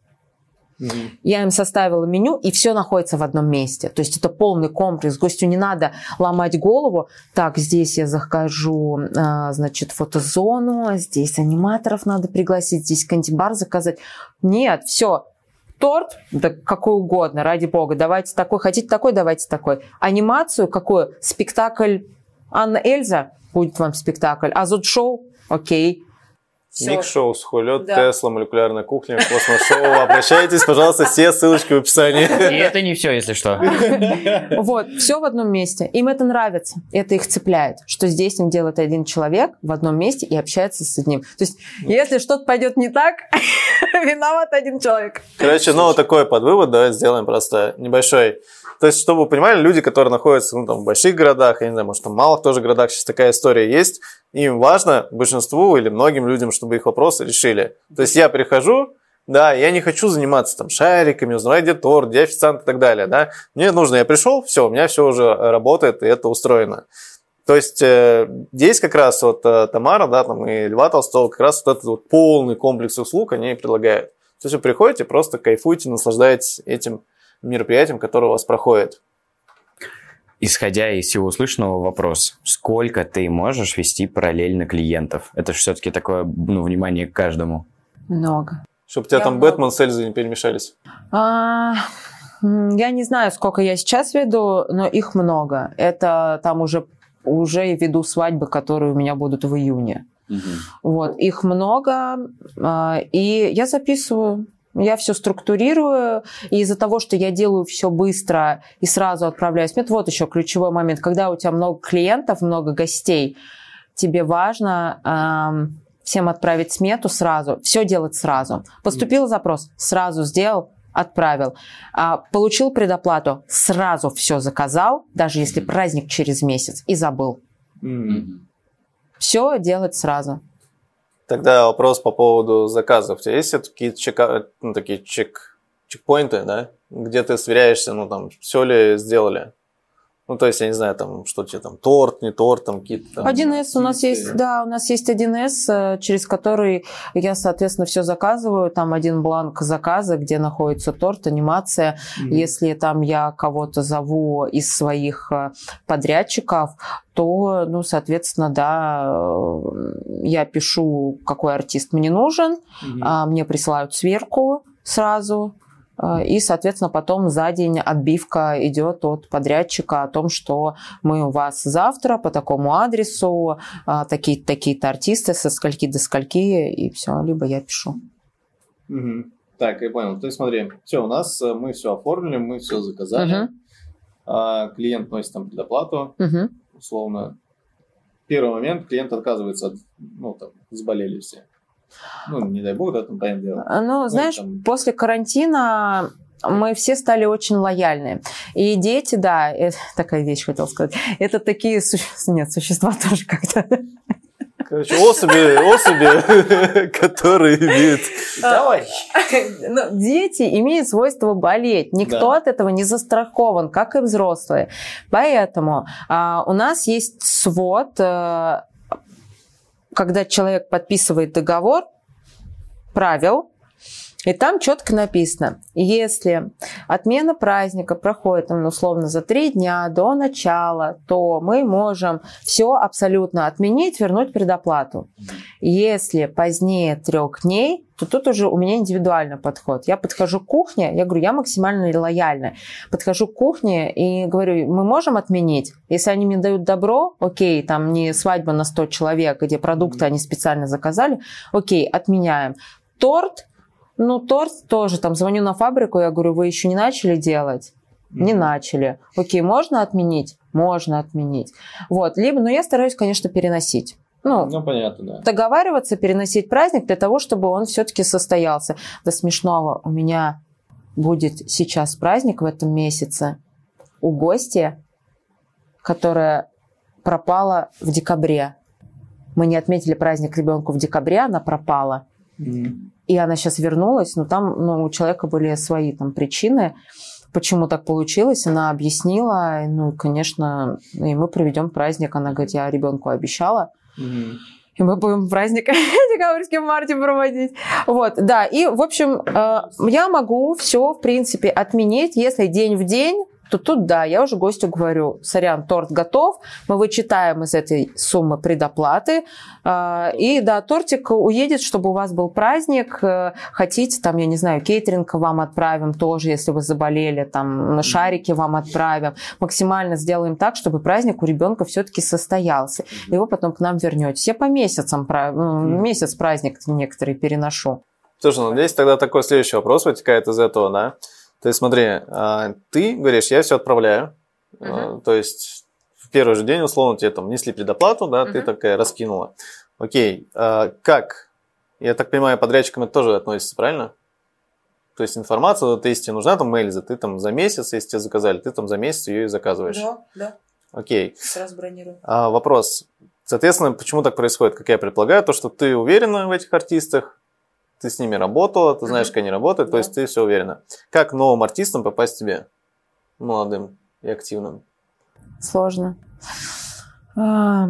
Я им составила меню, и все находится в одном месте. То есть это полный комплекс. Гостю не надо ломать голову. Так, здесь я захожу, а, значит, фотозону, здесь аниматоров надо пригласить, здесь кантибар заказать. Нет, все. Торт, да какой угодно, ради бога, давайте такой, хотите такой, давайте такой. Анимацию какую? Спектакль Анна Эльза, будет вам спектакль. Азот-шоу, окей. Всё. Ник Шоу, Сухолет, Да. Тесла, молекулярная кухня, космос-шоу. Обращайтесь, пожалуйста, все ссылочки в описании. И это не все, если что. Вот, все в одном месте. Им это нравится, это их цепляет, что здесь им делает один человек в одном месте и общается с одним. То есть, если что-то пойдет не так, виноват один человек. Короче, ну, вот такой подвывод давайте сделаем просто небольшой. То есть, чтобы вы понимали, люди, которые находятся ну, там, в больших городах, я не знаю, может, в малых тоже городах сейчас такая история есть, им важно, большинству или многим людям, чтобы их вопросы решили. То есть, я прихожу, да, я не хочу заниматься там шариками, узнавать, где торт, где официант и так далее, да. Мне нужно, я пришел, все, у меня все уже работает, и это устроено. То есть э, здесь как раз вот э, Тамара, да, там и Льва Толстого, как раз вот этот вот полный комплекс услуг они предлагают. То есть вы приходите, просто кайфуйте, наслаждайтесь этим мероприятием, которое у вас проходит. Исходя из всего услышанного, вопрос. Сколько ты можешь вести параллельно клиентов? Это же все-таки такое, ну, внимание к каждому. Много. Чтобы у тебя Я там много. Бэтмен с Эльзой не перемешались. А, я не знаю, сколько я сейчас веду, но их много. Это там уже уже веду свадьбы, которые у меня будут в июне. Вот, их много, а, и я записываю. Я все структурирую, и из-за того, что я делаю все быстро и сразу отправляюсь. Нет, вот еще ключевой момент. Когда у тебя много клиентов, много гостей, тебе важно ам, всем отправить смету сразу, все делать сразу. Поступил запрос, сразу сделал, отправил. А, получил предоплату, сразу все заказал, даже если праздник через месяц, и забыл. Все делать сразу. Тогда вопрос по поводу заказов. У тебя есть какие-то чека- ну, такие чек, чекпоинты, да? Где ты сверяешься, ну, там, все ли сделали? Ну, то есть, я не знаю, там, что тебе там, торт, не торт, там, какие-то там... 1С у нас есть, да, у нас есть 1С, э, через который я, соответственно, все заказываю. Там один бланк заказа, где находится торт, анимация. Если там я кого-то зову из своих э, подрядчиков, то, ну, соответственно, да, э, я пишу, какой артист мне нужен, а, мне присылают сверку сразу, и, соответственно, потом за день отбивка идет от подрядчика о том, что мы у вас завтра по такому адресу, а, такие-то такие-то артисты со скольки до скольки, и все, либо я пишу. Мгм. Так, я понял. То есть смотри, все, у нас э, мы все оформили, мы все заказали. А, клиент носит там предоплату, Мгм. условно. Первый момент, клиент отказывается от, ну, там, заболели все. Ну, не дай бог, да, там, понятное дело. А, Ну, знаешь, там- после карантина мы все стали очень лояльны. И дети, да, это такая вещь хотел сказать, это такие суще- нет, существа тоже как-то. Короче, особи, особи, которые имеют... Товарищ. Ну, дети имеют свойство болеть. Никто Да. от этого не застрахован, как и взрослые. Поэтому а, у нас есть свод, э, когда человек подписывает договор, правил, и там четко написано, если отмена праздника проходит, там, условно, за три дня до начала, то мы можем все абсолютно отменить, вернуть предоплату. Если позднее трех дней, то тут уже у меня индивидуальный подход. Я подхожу к кухне, я говорю, я максимально лояльна. Подхожу к кухне и говорю, мы можем отменить? Если они мне дают добро, окей, там не свадьба на 100 человек, где продукты они специально заказали, окей, отменяем. Торт, ну торт тоже, там звоню на фабрику, я говорю, вы еще не начали делать? Не начали. Окей, можно отменить? Можно отменить. Вот, либо, но я стараюсь, конечно, переносить. Ну, Ну, понятно, да. договариваться, переносить праздник для того, чтобы он все-таки состоялся. До смешного у меня будет сейчас праздник в этом месяце у гостя, которая пропала в декабре. Мы не отметили праздник ребенку в декабре, она пропала. И она сейчас вернулась, но там ну, у человека были свои там причины, почему так получилось. Она объяснила, ну, конечно, и мы проведем праздник. Она говорит, я ребенку обещала. И мы будем праздник декабрьский в марте проводить. Вот, да. И, в общем, э, я могу все, в принципе, отменить, если день в день то тут да, я уже гостю говорю, сорян, торт готов, мы вычитаем из этой суммы предоплаты, э, и да, тортик уедет, чтобы у вас был праздник, э, хотите, там, я не знаю, кейтеринг вам отправим тоже, если вы заболели, там, шарики вам отправим, максимально сделаем так, чтобы праздник у ребенка все-таки состоялся, и вы потом к нам вернетесь. Я по месяцам, месяц праздник некоторые переношу. Слушай, ну здесь тогда такой следующий вопрос вытекает из этого, да? То есть смотри, а, ты говоришь, я все отправляю, uh-huh. то есть в первый же день, условно, тебе там несли предоплату, да, uh-huh. ты такая раскинула. Окей, а как? Я так понимаю, подрядчикам это тоже относится, правильно? То есть информация, вот, если тебе нужна там мейлиза, ты там за месяц, если тебе заказали, ты там за месяц ее и заказываешь. Да, да. Окей. Сразу бронирую. А, вопрос. Соответственно, почему так происходит? Как я предполагаю, то, что ты уверена в этих артистах, ты с ними работала, ты знаешь, как они работают, то есть ты все уверена. Как новым артистам попасть к тебе, молодым и активным? Сложно. А,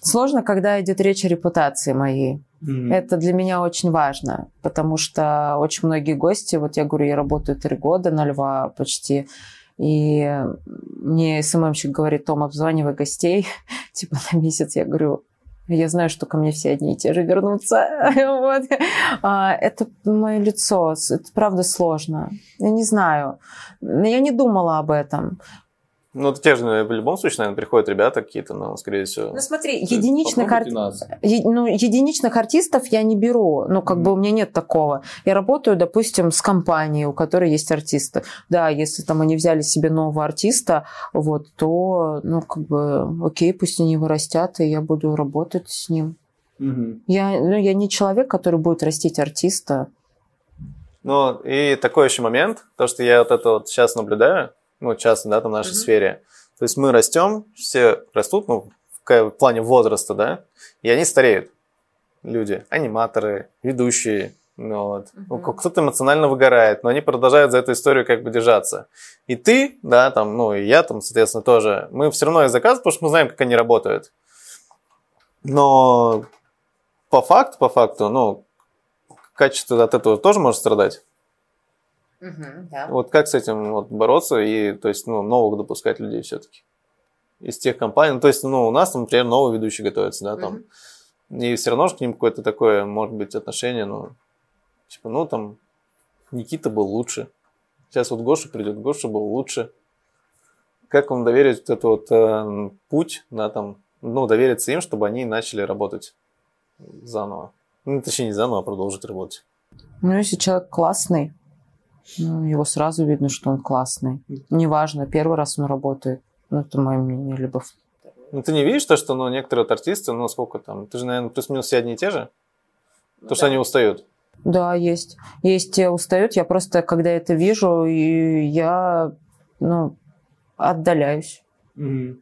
сложно, когда идет речь о репутации моей. Mm-hmm. Это для меня очень важно, потому что очень многие гости, вот я говорю, я работаю три года на Льва почти, и мне СММщик говорит, Том, обзванивай гостей, типа на месяц. Я говорю, я знаю, что ко мне все одни и те же вернутся. вот. а, это мое лицо. Это правда сложно. Я не знаю. Я не думала об этом. Ну, те же в любом случае, наверное, приходят ребята какие-то, но, скорее всего. Ну, смотри, единичных, ар... е... ну, единичных артистов я не беру. Ну, как mm-hmm. бы у меня нет такого. Я работаю, допустим, с компанией, у которой есть артисты. Да, если там они взяли себе нового артиста, вот, то, ну, как бы, окей, пусть они его растят, и я буду работать с ним. Mm-hmm. Я, ну, я не человек, который будет растить артиста. Ну, и такой еще момент, то, что я вот это вот сейчас наблюдаю, ну, часто, да, там в нашей mm-hmm. сфере. То есть мы растем, все растут, ну, в плане возраста, да, и они стареют. Люди, аниматоры, ведущие, ну, вот. Mm-hmm. Кто-то эмоционально выгорает, но они продолжают за эту историю как бы держаться. И ты, да, там, ну, и я там, соответственно, тоже, мы все равно их заказываем, потому что мы знаем, как они работают. Но по факту, по факту, ну, качество от этого тоже может страдать. Угу, да. Вот как с этим вот бороться и, то есть, ну, новых допускать людей все-таки? Из тех компаний, ну, то есть, ну, у нас, там, например, новые ведущие готовятся, да, там, угу. и все равно же к ним какое-то такое, может быть, отношение, ну, типа, ну, там, Никита был лучше. Сейчас вот Гоша придет, Гоша был лучше. Как вам доверить вот этот вот э, путь, да, там, ну, довериться им, чтобы они начали работать заново? Ну, точнее, не заново, а продолжить работать. Ну, если человек классный, ну, его сразу видно, что он классный. Неважно, первый раз он работает. Ну, это мое мнение, либо ну, ты не видишь то, что ну, некоторые вот артисты, ну, сколько там, ты же, наверное, плюс-минус все одни и те же? То, да. что они устают. Да, есть. Есть те устают. Я просто, когда это вижу, и я, ну, отдаляюсь. Mm-hmm.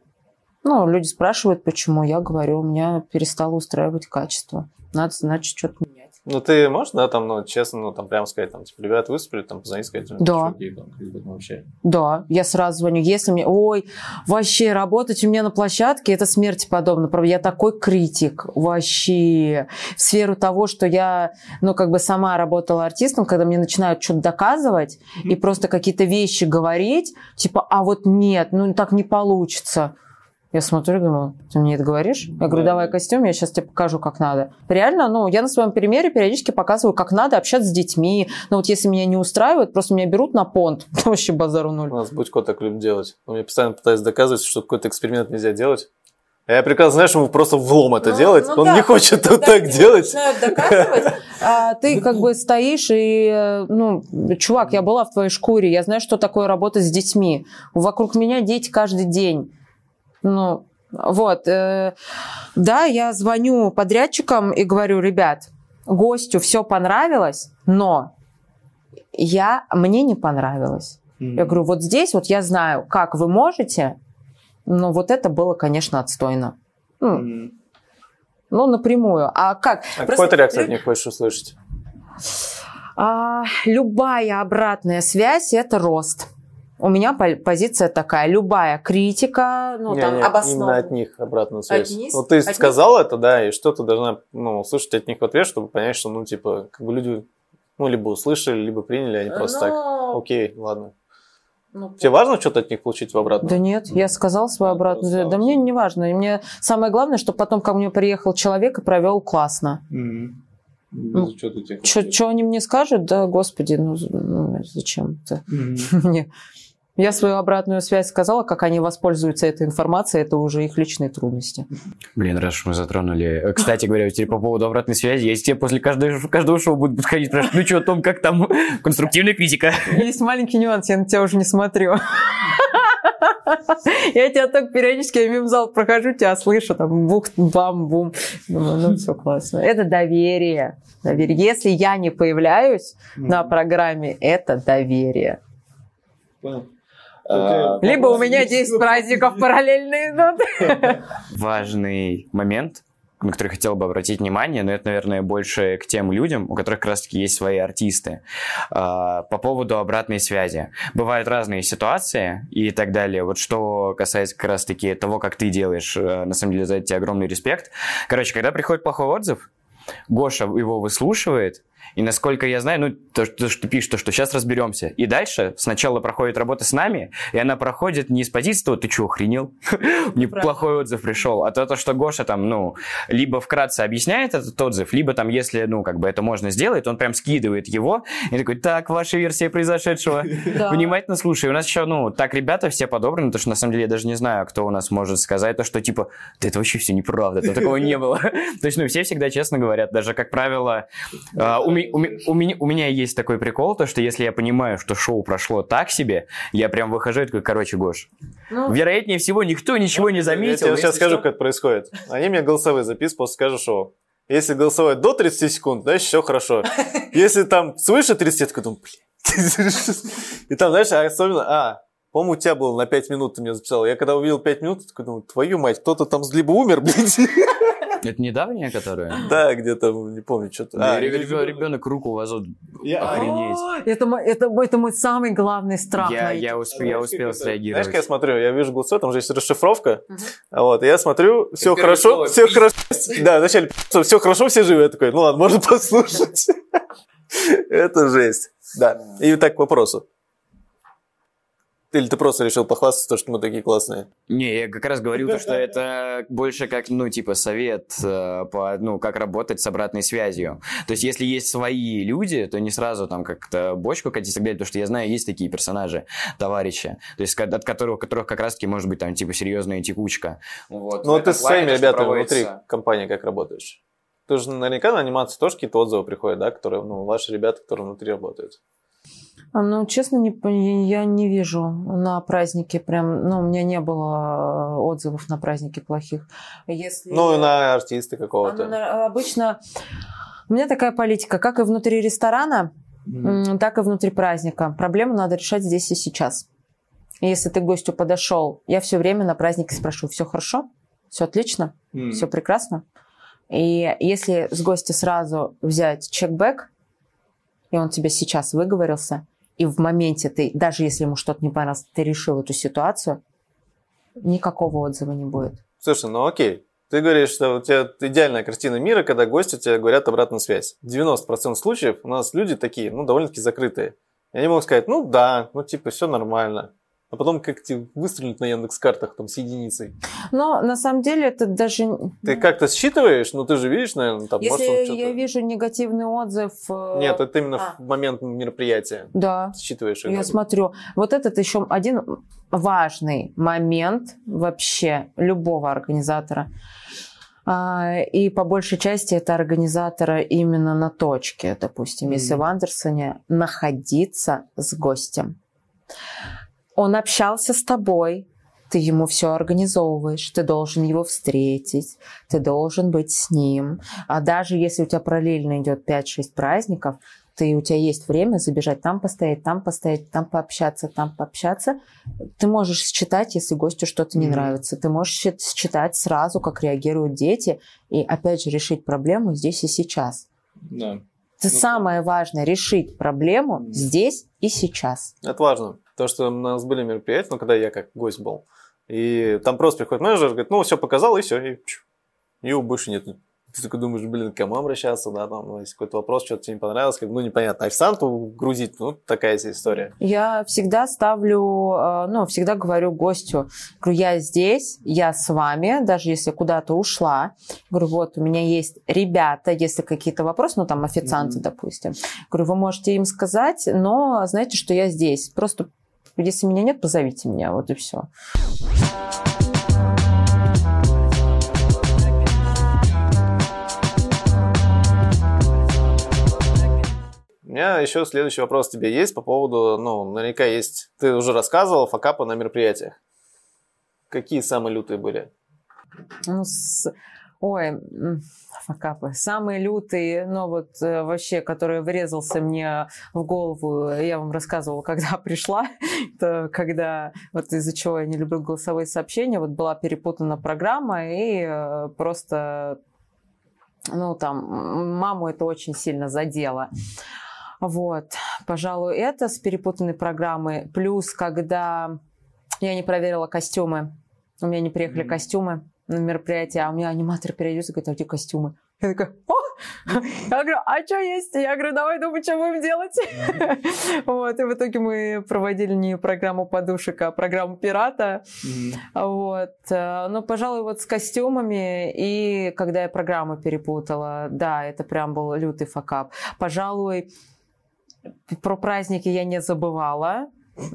Ну, люди спрашивают, почему. Я говорю, у меня перестало устраивать качество. Надо, значит, что-то ну, ты можешь, да, там, ну, честно, ну, там, прямо сказать, там, типа, ребят, выступили, там, позвонить, сказать, да. чуваки, там, вообще. Да, я сразу звоню. Если мне, ой, вообще, работать у меня на площадке, это смерти подобно. Правда, я такой критик, вообще. В сферу того, что я, ну, как бы сама работала артистом, когда мне начинают что-то доказывать mm-hmm. и просто какие-то вещи говорить, типа, а вот нет, ну, так не получится. Я смотрю, думаю, ты мне это говоришь? Я говорю, давай костюм, я сейчас тебе покажу, как надо. Реально, ну, я на своем примере периодически показываю, как надо общаться с детьми. Но вот если меня не устраивает, просто меня берут на понт. Вообще базару ноль. У нас Будько так любит делать. Он мне постоянно пытается доказывать, что какой-то эксперимент нельзя делать. А я прекрасно знаю, что ему просто влом это ну, делать. Ну, Он да. не хочет ну, вот так делать. Доказывать. А ты как бы стоишь и, ну, чувак, я была в твоей шкуре, я знаю, что такое работать с детьми. Вокруг меня дети каждый день. Ну, вот. Э, да, я звоню подрядчикам и говорю, ребят, гостю все понравилось, но я, мне не понравилось. Mm-hmm. Я говорю, вот здесь вот я знаю, как вы можете, но вот это было, конечно, отстойно. Ну, mm-hmm. Ну, напрямую. А как? А Просто какой ты реакцию от них хочешь услышать? А, любая обратная связь – это рост. У меня по- позиция такая. Любая критика, ну, Не, там, не, обоснованная. Именно от них обратную связь. них? Вот ты От них? сказал это, да, и что ты должна ну, услышать от них в ответ, чтобы понять, что, ну, типа, как бы люди, ну, либо услышали, либо приняли, а не просто так. Ну, Окей, ладно. ну, Тебе важно что-то от них получить в обратную? Да нет, я сказал свою Да, обратную. просто Да мне не важно. И Мне самое главное, чтобы потом ко мне приехал человек и провел классно. Мгм. Ну, Что ты тебе хотел? Что они мне скажут? Да, господи, ну, ну, зачем это? Мгм. Мне. Я свою обратную связь сказала, как они воспользуются этой информацией, это уже их личные трудности. Блин, раз уж мы затронули. Кстати говоря, теперь по поводу обратной связи, я тебе после каждого, каждого шоу буду подходить, спрашивать, ну что, Том, как там конструктивная критика? Есть маленький нюанс, я на тебя уже не смотрю. Я тебя только периодически я мимо зал прохожу, тебя слышу, там бух, бам, бум. Думаю, ну все классно. Это доверие. доверие. Если я не появляюсь на программе, это доверие. Понял. А, Либо у меня есть. 10 праздников параллельно идут. Важный момент, на который хотел бы обратить внимание, но это, наверное, больше к тем людям, у которых как раз-таки есть свои артисты. А, По поводу обратной связи. Бывают разные ситуации и так далее. Вот что касается как раз-таки того, как ты делаешь, э, на самом деле за это тебе огромный респект. Короче, когда приходит плохой отзыв, Гоша его выслушивает, и насколько я знаю, ну, то, что что ты пишешь, то, что сейчас разберемся. И дальше сначала проходит работа с нами, и она проходит не с позиции того, ты что, охренел? Мне Правда. плохой отзыв пришел. А то, то, что Гоша там, ну, либо вкратце объясняет этот отзыв, либо там, если, ну, как бы это можно сделать, он прям скидывает его, и такой, так, ваша версия произошедшего. Внимательно слушай. У нас еще, ну, так ребята все подобраны, потому что, на самом деле, я даже не знаю, кто у нас может сказать то, что, типа, да это вообще все неправда, такого не было. То есть, ну, все всегда честно говорят. Даже, как правило, а, у ме- у ме- у меня у меня есть такой прикол, то, что если я понимаю, что шоу прошло так себе, я прям выхожу и такой, короче, Гош, Ну, вероятнее всего, никто ничего не Я заметил. тебе если сейчас скажу, что- как это происходит. Они мне голосовые записывают после каждого шоу. Если голосовать до 30 секунд, значит, все хорошо. Если там свыше 30, я такой думаю, блин. И там, знаешь, особенно, а, по-моему, у тебя было на 5 минут, ты мне записал. Я когда увидел 5 минут, такой думаю, твою мать, кто-то там либо умер, блядь. Это недавняя, которая? Да, где-то, не помню, что-то. А, Ребенок руку возут. Я- Охренеть. О, Это, мо- это, это мой самый главный страх. Я, успел, Знаешь, среагировать. как я смотрю, я вижу голосовой, там же есть расшифровка. Вот, я смотрю, все хорошо, все хорошо. Да, вначале все хорошо, все живы. Я такой, ну ладно, можно послушать. Это жесть. Да. И так к вопросу. Или ты просто решил похвастаться, то, что мы такие классные? Не, я как раз говорил, то, что это больше как, ну, типа, совет э, по, ну, как работать с обратной связью. То есть, если есть свои люди, то не сразу там как-то бочку катить и так далее, потому что я знаю, есть такие персонажи, товарищи, то есть, от которых, которых как раз-таки может быть там, типа, серьезная текучка. Вот. Ну, вот ты с своими ребятами внутри компании как работаешь? Ты же наверняка на анимации тоже какие-то отзывы приходят, да, которые, ну, ваши ребята, которые внутри работают. А, Ну, честно, не, я не вижу на празднике прям, ну, у меня не было э, отзывов на праздники плохих. Если... Ну, и на артиста А, ну, какого-то. обычно у меня такая политика, как и внутри ресторана, м, так и внутри праздника. Проблему надо решать здесь и сейчас. И Если ты к гостю подошел, я все время на празднике спрошу, все хорошо, все отлично, М. все прекрасно. И если с гостя сразу взять чекбэк, и он тебе сейчас выговорился, и в моменте ты, даже если ему что-то не понравилось, ты решил эту ситуацию, никакого отзыва не будет. Слушай, ну окей. Ты говоришь, что у тебя идеальная картина мира, когда гости тебе говорят обратную связь. 90% случаев у нас люди такие, ну, довольно-таки закрытые. И они могут сказать, ну да, ну типа все нормально. А потом как тебе выстрелить на Яндекс-картах там с единицей. Но на самом деле это даже... Ты как-то считываешь, ну ты же видишь, наверное, там, может, Если что-то- я вижу негативный отзыв... э, Нет, это именно А. в момент мероприятия. Да, Считываешь я это. смотрю. Вот этот еще один важный момент вообще любого организатора. А, И по большей части это организатора именно на точке, допустим, если в Андерсоне находиться с гостем. Он общался с тобой, ты ему все организовываешь, ты должен его встретить, ты должен быть с ним. А даже если у тебя параллельно идет 5-6 праздников, ты, у тебя есть время забежать там постоять, там постоять, там пообщаться, там пообщаться. Ты можешь считать, если гостю что-то не Мгм. нравится. Ты можешь счит- считать сразу, как реагируют дети, и опять же решить проблему здесь и сейчас. Да. Это Ну, самое важное, решить проблему здесь и сейчас. Это важно. То, что у нас были мероприятия, ну, когда я как гость был, и там просто приходит менеджер, говорит, ну, все показал, и все, и, его больше нет. Ты такой думаешь, блин, к кому обращаться, да, там, ну, если какой-то вопрос, что-то тебе не понравилось, как, ну, непонятно. Официанту грузить, ну, такая себе история. Я всегда ставлю, э, ну, всегда говорю гостю, говорю, я здесь, я с вами, даже если куда-то ушла. Говорю, вот, у меня есть ребята, если какие-то вопросы, ну, там, официанты, Мгм. допустим. Говорю, вы можете им сказать, но знаете, что я здесь. Просто, если меня нет, позовите меня, вот и все. У меня еще следующий вопрос тебе есть по поводу, ну, наверняка есть, ты уже рассказывал, факапы на мероприятиях. Какие самые лютые были? Ну, с- Ой, факапы. Самые лютые, ну вот э, вообще, который врезался мне в голову, я вам рассказывала, когда пришла, это когда, вот из-за чего я не люблю голосовые сообщения, вот была перепутана программа, и э, просто, ну там, маму это очень сильно задело. Вот, пожалуй, это с перепутанной программой. Плюс, когда я не проверила костюмы, у меня не приехали Мгм. костюмы на мероприятие, а у меня аниматор переодется и говорит, а где костюмы? Я такая, о! Я говорю, а что есть? Я говорю, давай думай, что будем делать. Вот, и в итоге мы проводили не программу подушек, а программу пирата. Вот. э, Ну, пожалуй, вот с костюмами и когда я программу перепутала, да, это прям был лютый факап. Пожалуй, про праздники я не забывала.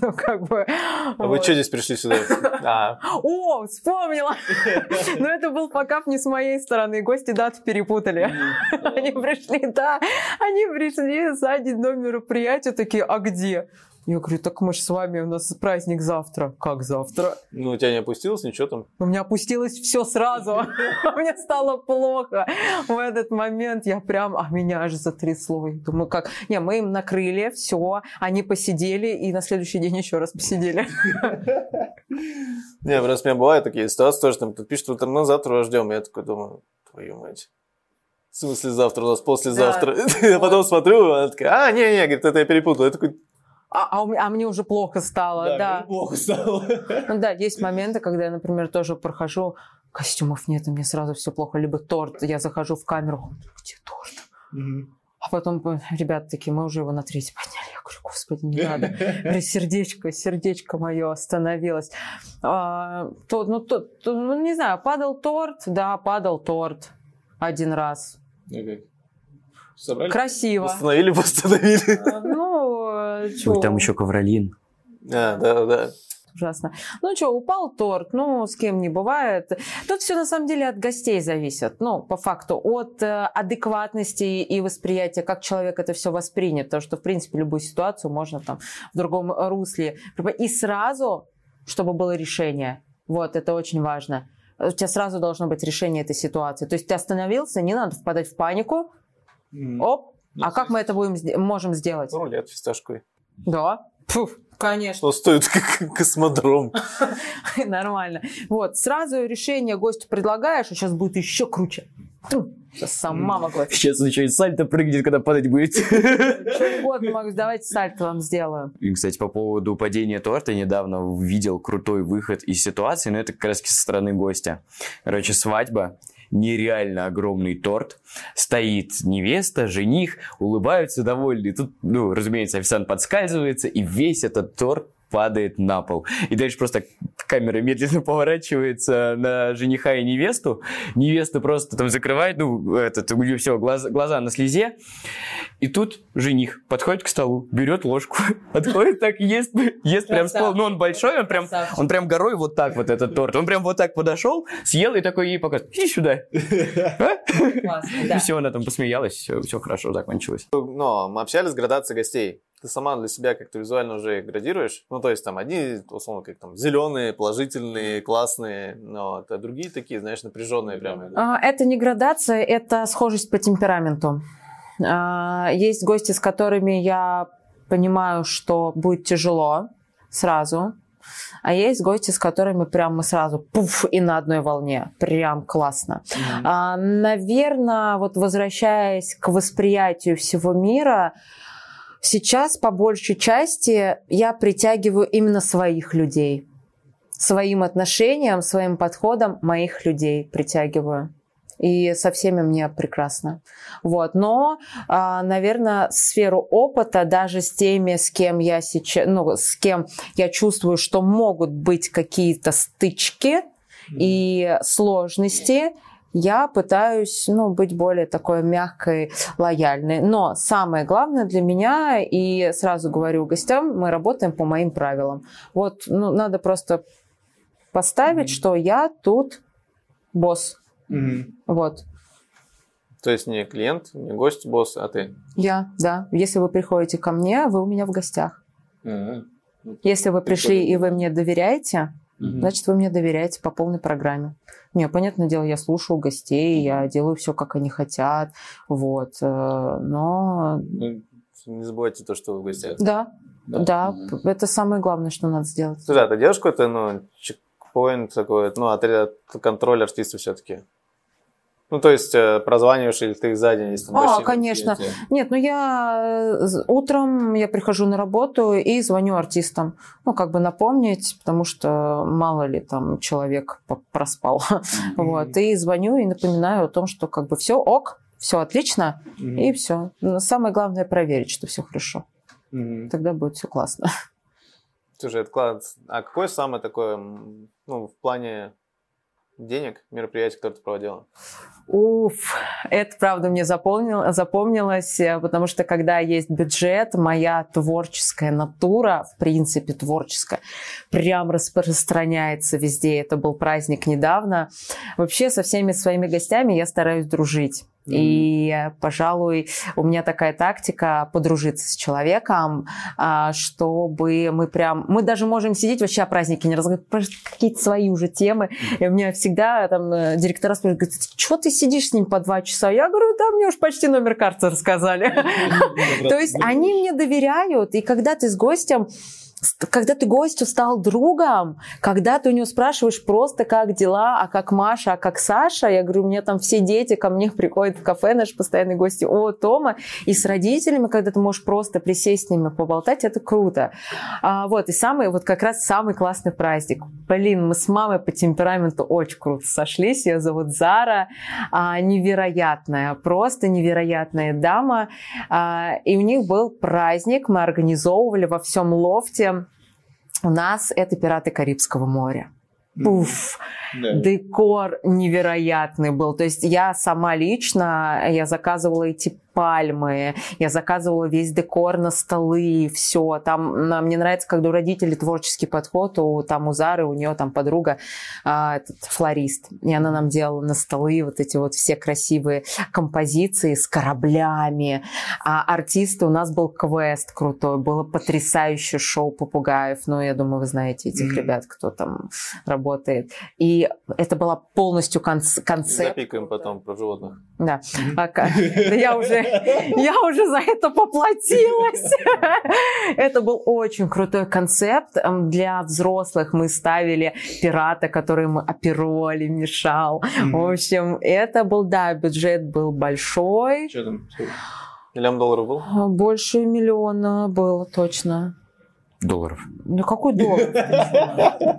Ну, как бы... А вы вот. что здесь пришли сюда? А, О, вспомнила! Но это был факап не с моей стороны. Гости даты перепутали. Они пришли, да, они пришли за день до мероприятия, такие, а где? Я говорю, так мы же с вами, у нас праздник завтра. Как завтра? ну, у тебя не опустилось, ничего там? У меня опустилось все сразу. Мне стало плохо. В этот момент я прям, а меня аж затрясло. Думаю, как? Не, мы им накрыли, все, они посидели, и на следующий день еще раз посидели. Не, просто у меня бывают такие ситуации тоже, там, пишут, вот мы завтра вас ждем. Я такой думаю, твою мать. В смысле завтра? У нас послезавтра. Я потом смотрю, она такая, а, не-не, говорит, это я перепутал. Я такой, А, а у а мне уже плохо стало, да. плохо стало. Ну да, есть моменты, когда я, например, тоже прохожу, костюмов нет, и мне сразу все плохо. Либо торт, я захожу в камеру, где торт? А потом э, ребята такие, мы уже его на третий подняли. Я говорю, господи, не надо. Говорю, сердечко, сердечко мое остановилось. А, то, ну, то, то, ну, не знаю, падал торт, да, падал торт один раз. Как? Собрали? Красиво. Восстановили, восстановили. А, Ну, Ой, чё, там еще ковролин. А, да, да. ужасно. Ну что, упал торт, ну, с кем не бывает. Тут все на самом деле от гостей зависит, ну, по факту, от э, адекватности и восприятия, как человек это все воспринят, потому что, в принципе, любую ситуацию можно там в другом русле. И сразу, чтобы было решение. Вот, это очень важно. У тебя сразу должно быть решение этой ситуации. То есть ты остановился, не надо впадать в панику. Мгм. Оп, а как мы это будем, можем сделать? Рулет фисташковый. Да. Фу, конечно. Что стоит как космодром. Нормально. Вот, сразу решение гостю предлагаешь, а сейчас будет еще круче. Сейчас сама могу. Сейчас он еще и сальто прыгнет, когда падать будет. Что угодно могу. Давайте сальто вам сделаю. И, кстати, по поводу падения торта, недавно видел крутой выход из ситуации, но это как раз со стороны гостя. Короче, свадьба, нереально огромный торт, стоит невеста, жених, улыбаются довольны. Тут, ну, разумеется, официант подскальзывается, и весь этот торт падает на пол. И дальше просто камера медленно поворачивается на жениха и невесту. Невеста просто там закрывает, ну, этот, у нее все, глаза, глаза на слезе. И тут жених подходит к столу, берет ложку, подходит так, ест, ест прям с пола. Ну, он большой, он прям, он прям горой вот так вот этот торт. Он прям вот так подошел, съел и такой ей показывает, иди сюда. А? И все, она там посмеялась, все, все хорошо закончилось. Но мы общались с градацией гостей. Ты сама для себя как-то визуально уже градируешь. Ну, то есть там одни, условно, как там, зеленые, положительные, классные, но а другие такие, знаешь, напряженные прям. А, Это не градация, это схожесть по темпераменту. А, Есть гости, с которыми я понимаю, что будет тяжело сразу. А есть гости, с которыми прям мы сразу пуф и на одной волне. Прям классно. А, наверное, вот возвращаясь к восприятию всего мира, сейчас по большей части я притягиваю именно своих людей. Своим отношением, своим подходом моих людей притягиваю. И со всеми мне прекрасно. Вот. Но, а, наверное, сферу опыта даже с теми, с кем я сейчас, ну, с кем я чувствую, что могут быть какие-то стычки и сложности, я пытаюсь ну, быть более такой мягкой, лояльной. Но самое главное для меня, и сразу говорю гостям, мы работаем по моим правилам. Вот ну, надо просто поставить, что я тут босс. Мгм. Вот. То есть не клиент, не гость, босс, а ты. Я, да. Если вы приходите ко мне, вы у меня в гостях. Ага. Если вы пришли и вы мне доверяете, Мгм. значит, вы мне доверяете по полной программе. Не, понятное дело, я слушаю гостей, я делаю все, как они хотят, вот. э, Но Ну, Не забывайте то, что вы в гостях. да, Да. да, Мгм. это самое главное, что надо сделать. Слушай, а ты делаешь какой-то, ну, чекпоинт такой, ну, отряд, контроль артиста все-таки? Ну, то есть, э, прозваниваешь или ты их за день, если А, конечно. Я- Нет, ну я э, утром я прихожу на работу и звоню артистам. Ну, как бы напомнить, потому что мало ли там человек проспал. Вот. И звоню и напоминаю о том, что как бы все ок, все отлично, Мгм. и все. Самое главное проверить, что все хорошо. Мгм. Тогда будет все классно. Слушай, это класс. А какое самое такое, м, ну, в плане денег мероприятие, которое ты проводила? Уф, это правда мне запомнил- запомнилось, э, потому что когда есть бюджет, моя творческая натура, в принципе творческая, прям распространяется везде. Это был праздник недавно. Вообще со всеми своими гостями я стараюсь дружить. И, пожалуй, у меня такая тактика подружиться с человеком, а, чтобы мы прям... Мы даже можем сидеть вообще о празднике не разговаривать, какие-то свои уже темы. И у меня всегда там э, директора спрашивают, говорят, что ты сидишь с ним по два часа? Я говорю, да, мне уж почти номер карты рассказали. То есть они мне доверяют, и когда ты с гостем когда ты гостю стал другом, когда ты у него спрашиваешь просто, как дела, а как Маша, а как Саша, я говорю, меня там все дети ко мне приходят в кафе, наши постоянные гости, о, Тома, и с родителями, когда ты можешь просто присесть с ними, поболтать, это круто. А, вот, и самый, вот как раз самый классный праздник. Блин, мы с мамой по темпераменту очень круто сошлись, ее зовут Зара, а, невероятная, просто невероятная дама, а, и у них был праздник, мы организовывали во всем лофте. У нас это «Пираты Карибского моря». Уф, Да. декор невероятный был. То есть я сама лично, я заказывала эти пальмы, я заказывала весь декор на столы, все. Там м, мне нравится, когда у родителей творческий подход, у, там у Зары, у нее там подруга, а, этот флорист, и она нам делала на столы вот эти вот все красивые композиции с кораблями. А артисты у нас был квест крутой, было потрясающее шоу попугаев. Ну, я думаю, вы знаете этих Мгм. ребят, кто там работает. И это была полностью конц- концепт. Запикаем потом про животных. Да. А да я уже, я уже за это поплатилась. Это был очень крутой концепт. Для взрослых мы ставили пирата, который ему опероли мешал. В общем, это был, да, бюджет был большой. Что там? Миллион долларов был? Больше миллиона было точно. Долларов. Ну какой доллар?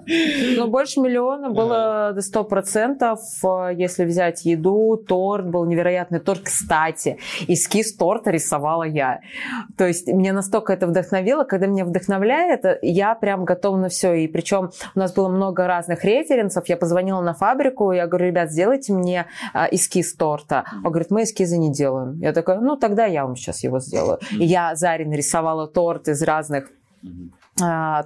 Ну, больше миллиона было до сто процентов, э, если взять еду, торт был невероятный торт. Кстати, эскиз торта рисовала я. То есть меня настолько это вдохновило, когда меня вдохновляет, я прям готова на все. И причем у нас было много разных референсов. Я позвонила на фабрику, я говорю, ребят, сделайте мне э, эскиз торта. Он говорит, мы эскизы не делаем. Я такая, ну тогда я вам сейчас его сделаю. И я Заре нарисовала торт из разных а,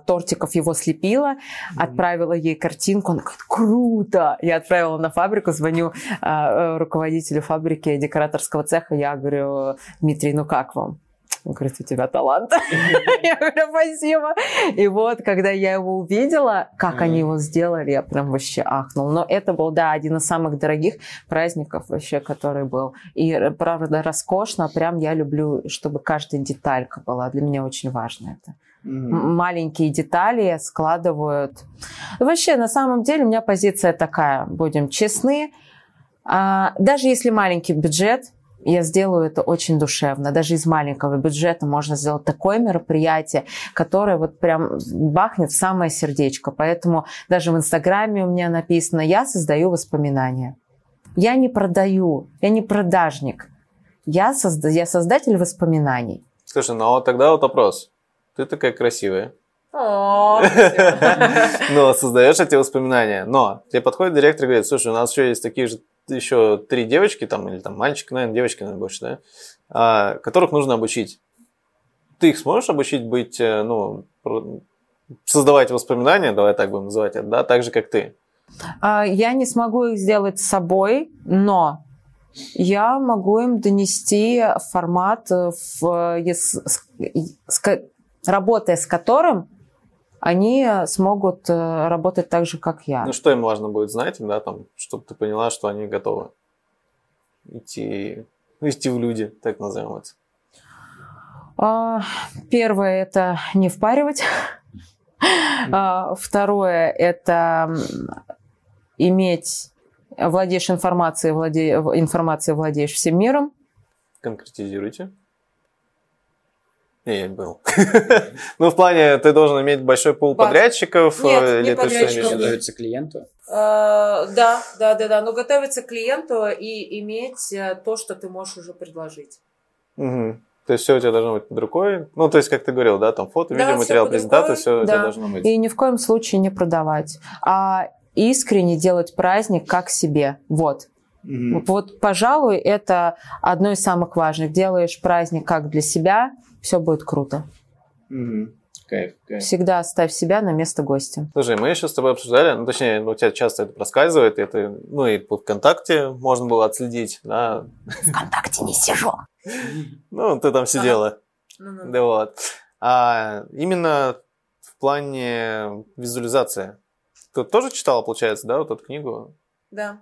тортиков его слепила, отправила ей картинку, она говорит, круто! Я отправила на фабрику, звоню а, э, руководителю фабрики декораторского цеха, я говорю, Дмитрий, ну как вам? Он говорит, у тебя талант. Я говорю, спасибо. И вот, когда я его увидела, как они его сделали, я прям вообще ахнул. Но это был, да, один из самых дорогих праздников вообще, который был. И, правда, роскошно. Прям я люблю, чтобы каждая деталька была. Для меня очень важно это. М- Маленькие детали складывают. Вообще, на самом деле, у меня позиция такая, будем честны. А, Даже если маленький бюджет, я сделаю это очень душевно. Даже из маленького бюджета можно сделать такое мероприятие, которое вот прям бахнет в самое сердечко. Поэтому даже в Инстаграме у меня написано, я создаю воспоминания. Я не продаю, я не продажник. Я, созда- я создатель воспоминаний. Слушай, ну а вот тогда вот вопрос. Ты такая красивая. Но создаешь эти воспоминания. Но тебе подходит директор и говорит, слушай, у нас еще есть такие же еще три девочки, там, или там мальчик, наверное, девочки, наверное, больше, да, а, которых нужно обучить. Ты их сможешь обучить быть, э, ну, создавать воспоминания, давай так будем называть это, да, так же, как ты. А, Я не смогу их сделать с собой, но я могу им донести формат, э, в, ес- с- с работая с которым они смогут э, работать так же, как я. Ну, что им важно будет знать, да, там, чтобы ты поняла, что они готовы идти, ну, идти в люди, так назовем это. А, Первое – это не впаривать. А, Второе – это иметь, владеешь информацией, владе, информацией владеешь всем миром. Конкретизируйте. Не, я был. Ну, в плане, ты должен иметь большой пул подрядчиков. Нет, э, не или ты что подрядчиков. Готовиться к клиенту. Да, да, да, да. Но готовиться к клиенту и иметь э, то, что ты можешь уже предложить. То есть все у тебя должно быть под рукой. Ну, то есть, как ты говорил, да, там фото, Да, видеоматериал, презентация, все у тебя да. должно быть. И ни в коем случае не продавать, а искренне делать праздник как себе. Вот. Вот, пожалуй, это одно из самых важных. Делаешь праздник как для себя, все будет круто. Кайф, кайф. Всегда оставь себя на место гостя. Слушай, мы еще с тобой обсуждали, ну, точнее, ну, у тебя часто это проскальзывает, и это, ну, и по ВКонтакте можно было отследить, да. Вконтакте не сижу. Ну, ты там сидела. Да вот. А именно в плане визуализации. Ты тоже читала, получается, да, вот эту книгу Да.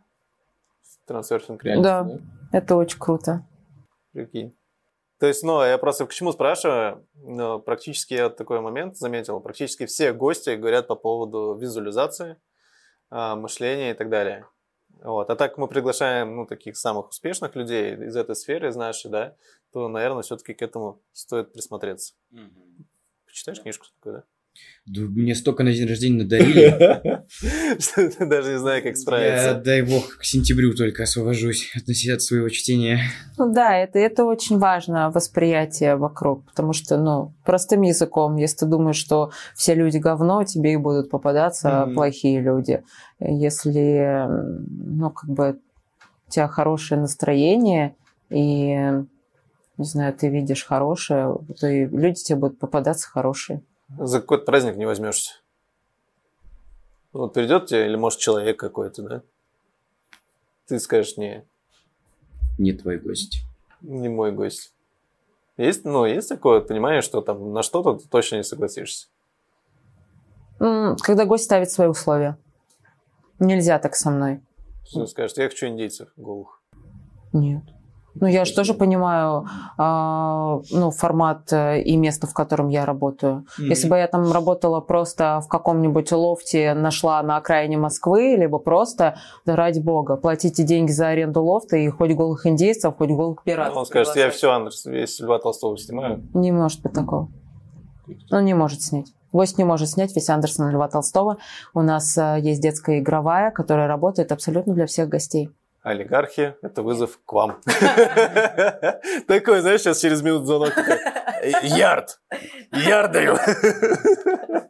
«Трансерфинг Да, это очень круто. Прикинь. То есть, ну, я просто к чему спрашиваю, ну, практически я такой момент заметил, практически все гости говорят по поводу визуализации, а, мышления и так далее. Вот. А так мы приглашаем, ну, таких самых успешных людей из этой сферы, из нашей, да, то, наверное, все-таки к этому стоит присмотреться. Почитаешь книжку такую, да? Да мне столько на день рождения надарили. Что ты даже не знаю, как Я, справиться. дай бог, к сентябрю только освобожусь от, от своего чтения. Ну да, это, это очень важно, восприятие вокруг, потому что, ну, простым языком, если ты думаешь, что все люди говно, тебе и будут попадаться Мгм. плохие люди. Если, ну, как бы у тебя хорошее настроение, и, не знаю, ты видишь хорошее, то и люди тебе будут попадаться хорошие. За какой-то праздник не возьмешься. Вот придет тебе, или может человек какой-то, да? Ты скажешь, не, Не твой гость. не мой гость. Есть, ну, есть такое понимание, что там на что-то ты точно не согласишься. Когда гость ставит свои условия. Нельзя так со мной. Что скажешь, я хочу индейцев голых. Нет. Ну, я же тоже понимаю а, ну, формат э, и место, в котором я работаю. Если бы я там работала просто в каком-нибудь лофте, нашла на окраине Москвы, либо просто, да ради бога, платите деньги за аренду лофта и хоть голых индейцев, хоть голых пиратов. Он скажет, я все, Андрес, весь Льва Толстого снимаю. Не может быть такого. Он не может снять. Гость не может снять весь Андерсон Льва Толстого. У нас э, есть детская игровая, которая работает абсолютно для всех гостей. Олигархи – это вызов к вам. Такой, знаешь, сейчас через минуту звонок. Ярд! Ярд даю!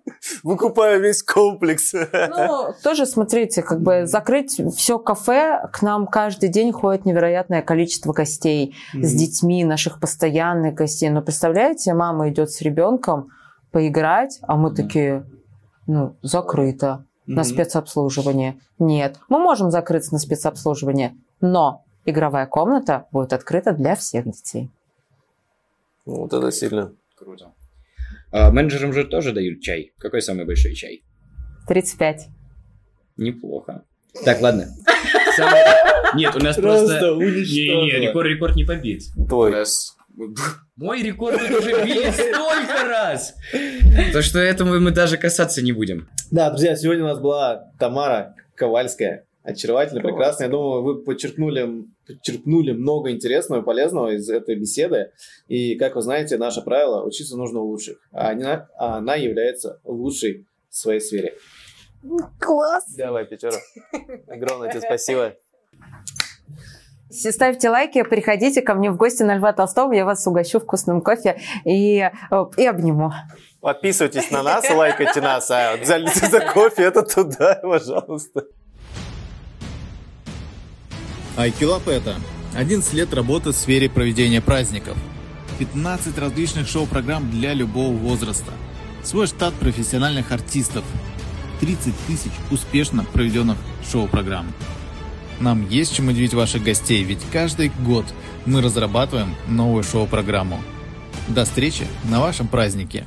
Выкупаю весь комплекс. Ну, тоже, смотрите, как бы закрыть все кафе, к нам каждый день ходит невероятное количество гостей с детьми, наших постоянных гостей. Но представляете, мама идет с ребенком поиграть, а мы такие, ну, закрыто на спецобслуживание. Нет, мы можем закрыться на спецобслуживание, но игровая комната будет открыта для всех детей. Вот это сильно. Круто. А, менеджерам же тоже дают чай. Какой самый большой чай? 35. Неплохо. Так, ладно. Самый- Нет, у нас просто... Не-не, рекорд, рекорд не побит. Твой. Мой рекорд тут уже били столько раз. То, что этому мы даже касаться не будем. Да, друзья, сегодня у нас была Тамара Ковальская. Очаровательно, прекрасно. Я думаю, вы подчеркнули, подчеркнули много интересного и полезного из этой беседы. И, как вы знаете, наше правило – учиться нужно у лучших. А она, а она является лучшей в своей сфере. Класс! Давай, пятеро. Огромное тебе спасибо. Ставьте лайки, приходите ко мне в гости на Льва Толстого, я вас угощу вкусным кофе и, и обниму. Подписывайтесь на нас, лайкайте нас, а вот за, за кофе это туда, пожалуйста. Айкилап это 11 лет работы в сфере проведения праздников. 15 различных шоу-программ для любого возраста. Свой штат профессиональных артистов. 30 тысяч успешно проведенных шоу-программ. Нам есть чем удивить ваших гостей, ведь каждый год мы разрабатываем новую шоу-программу. До встречи на вашем празднике!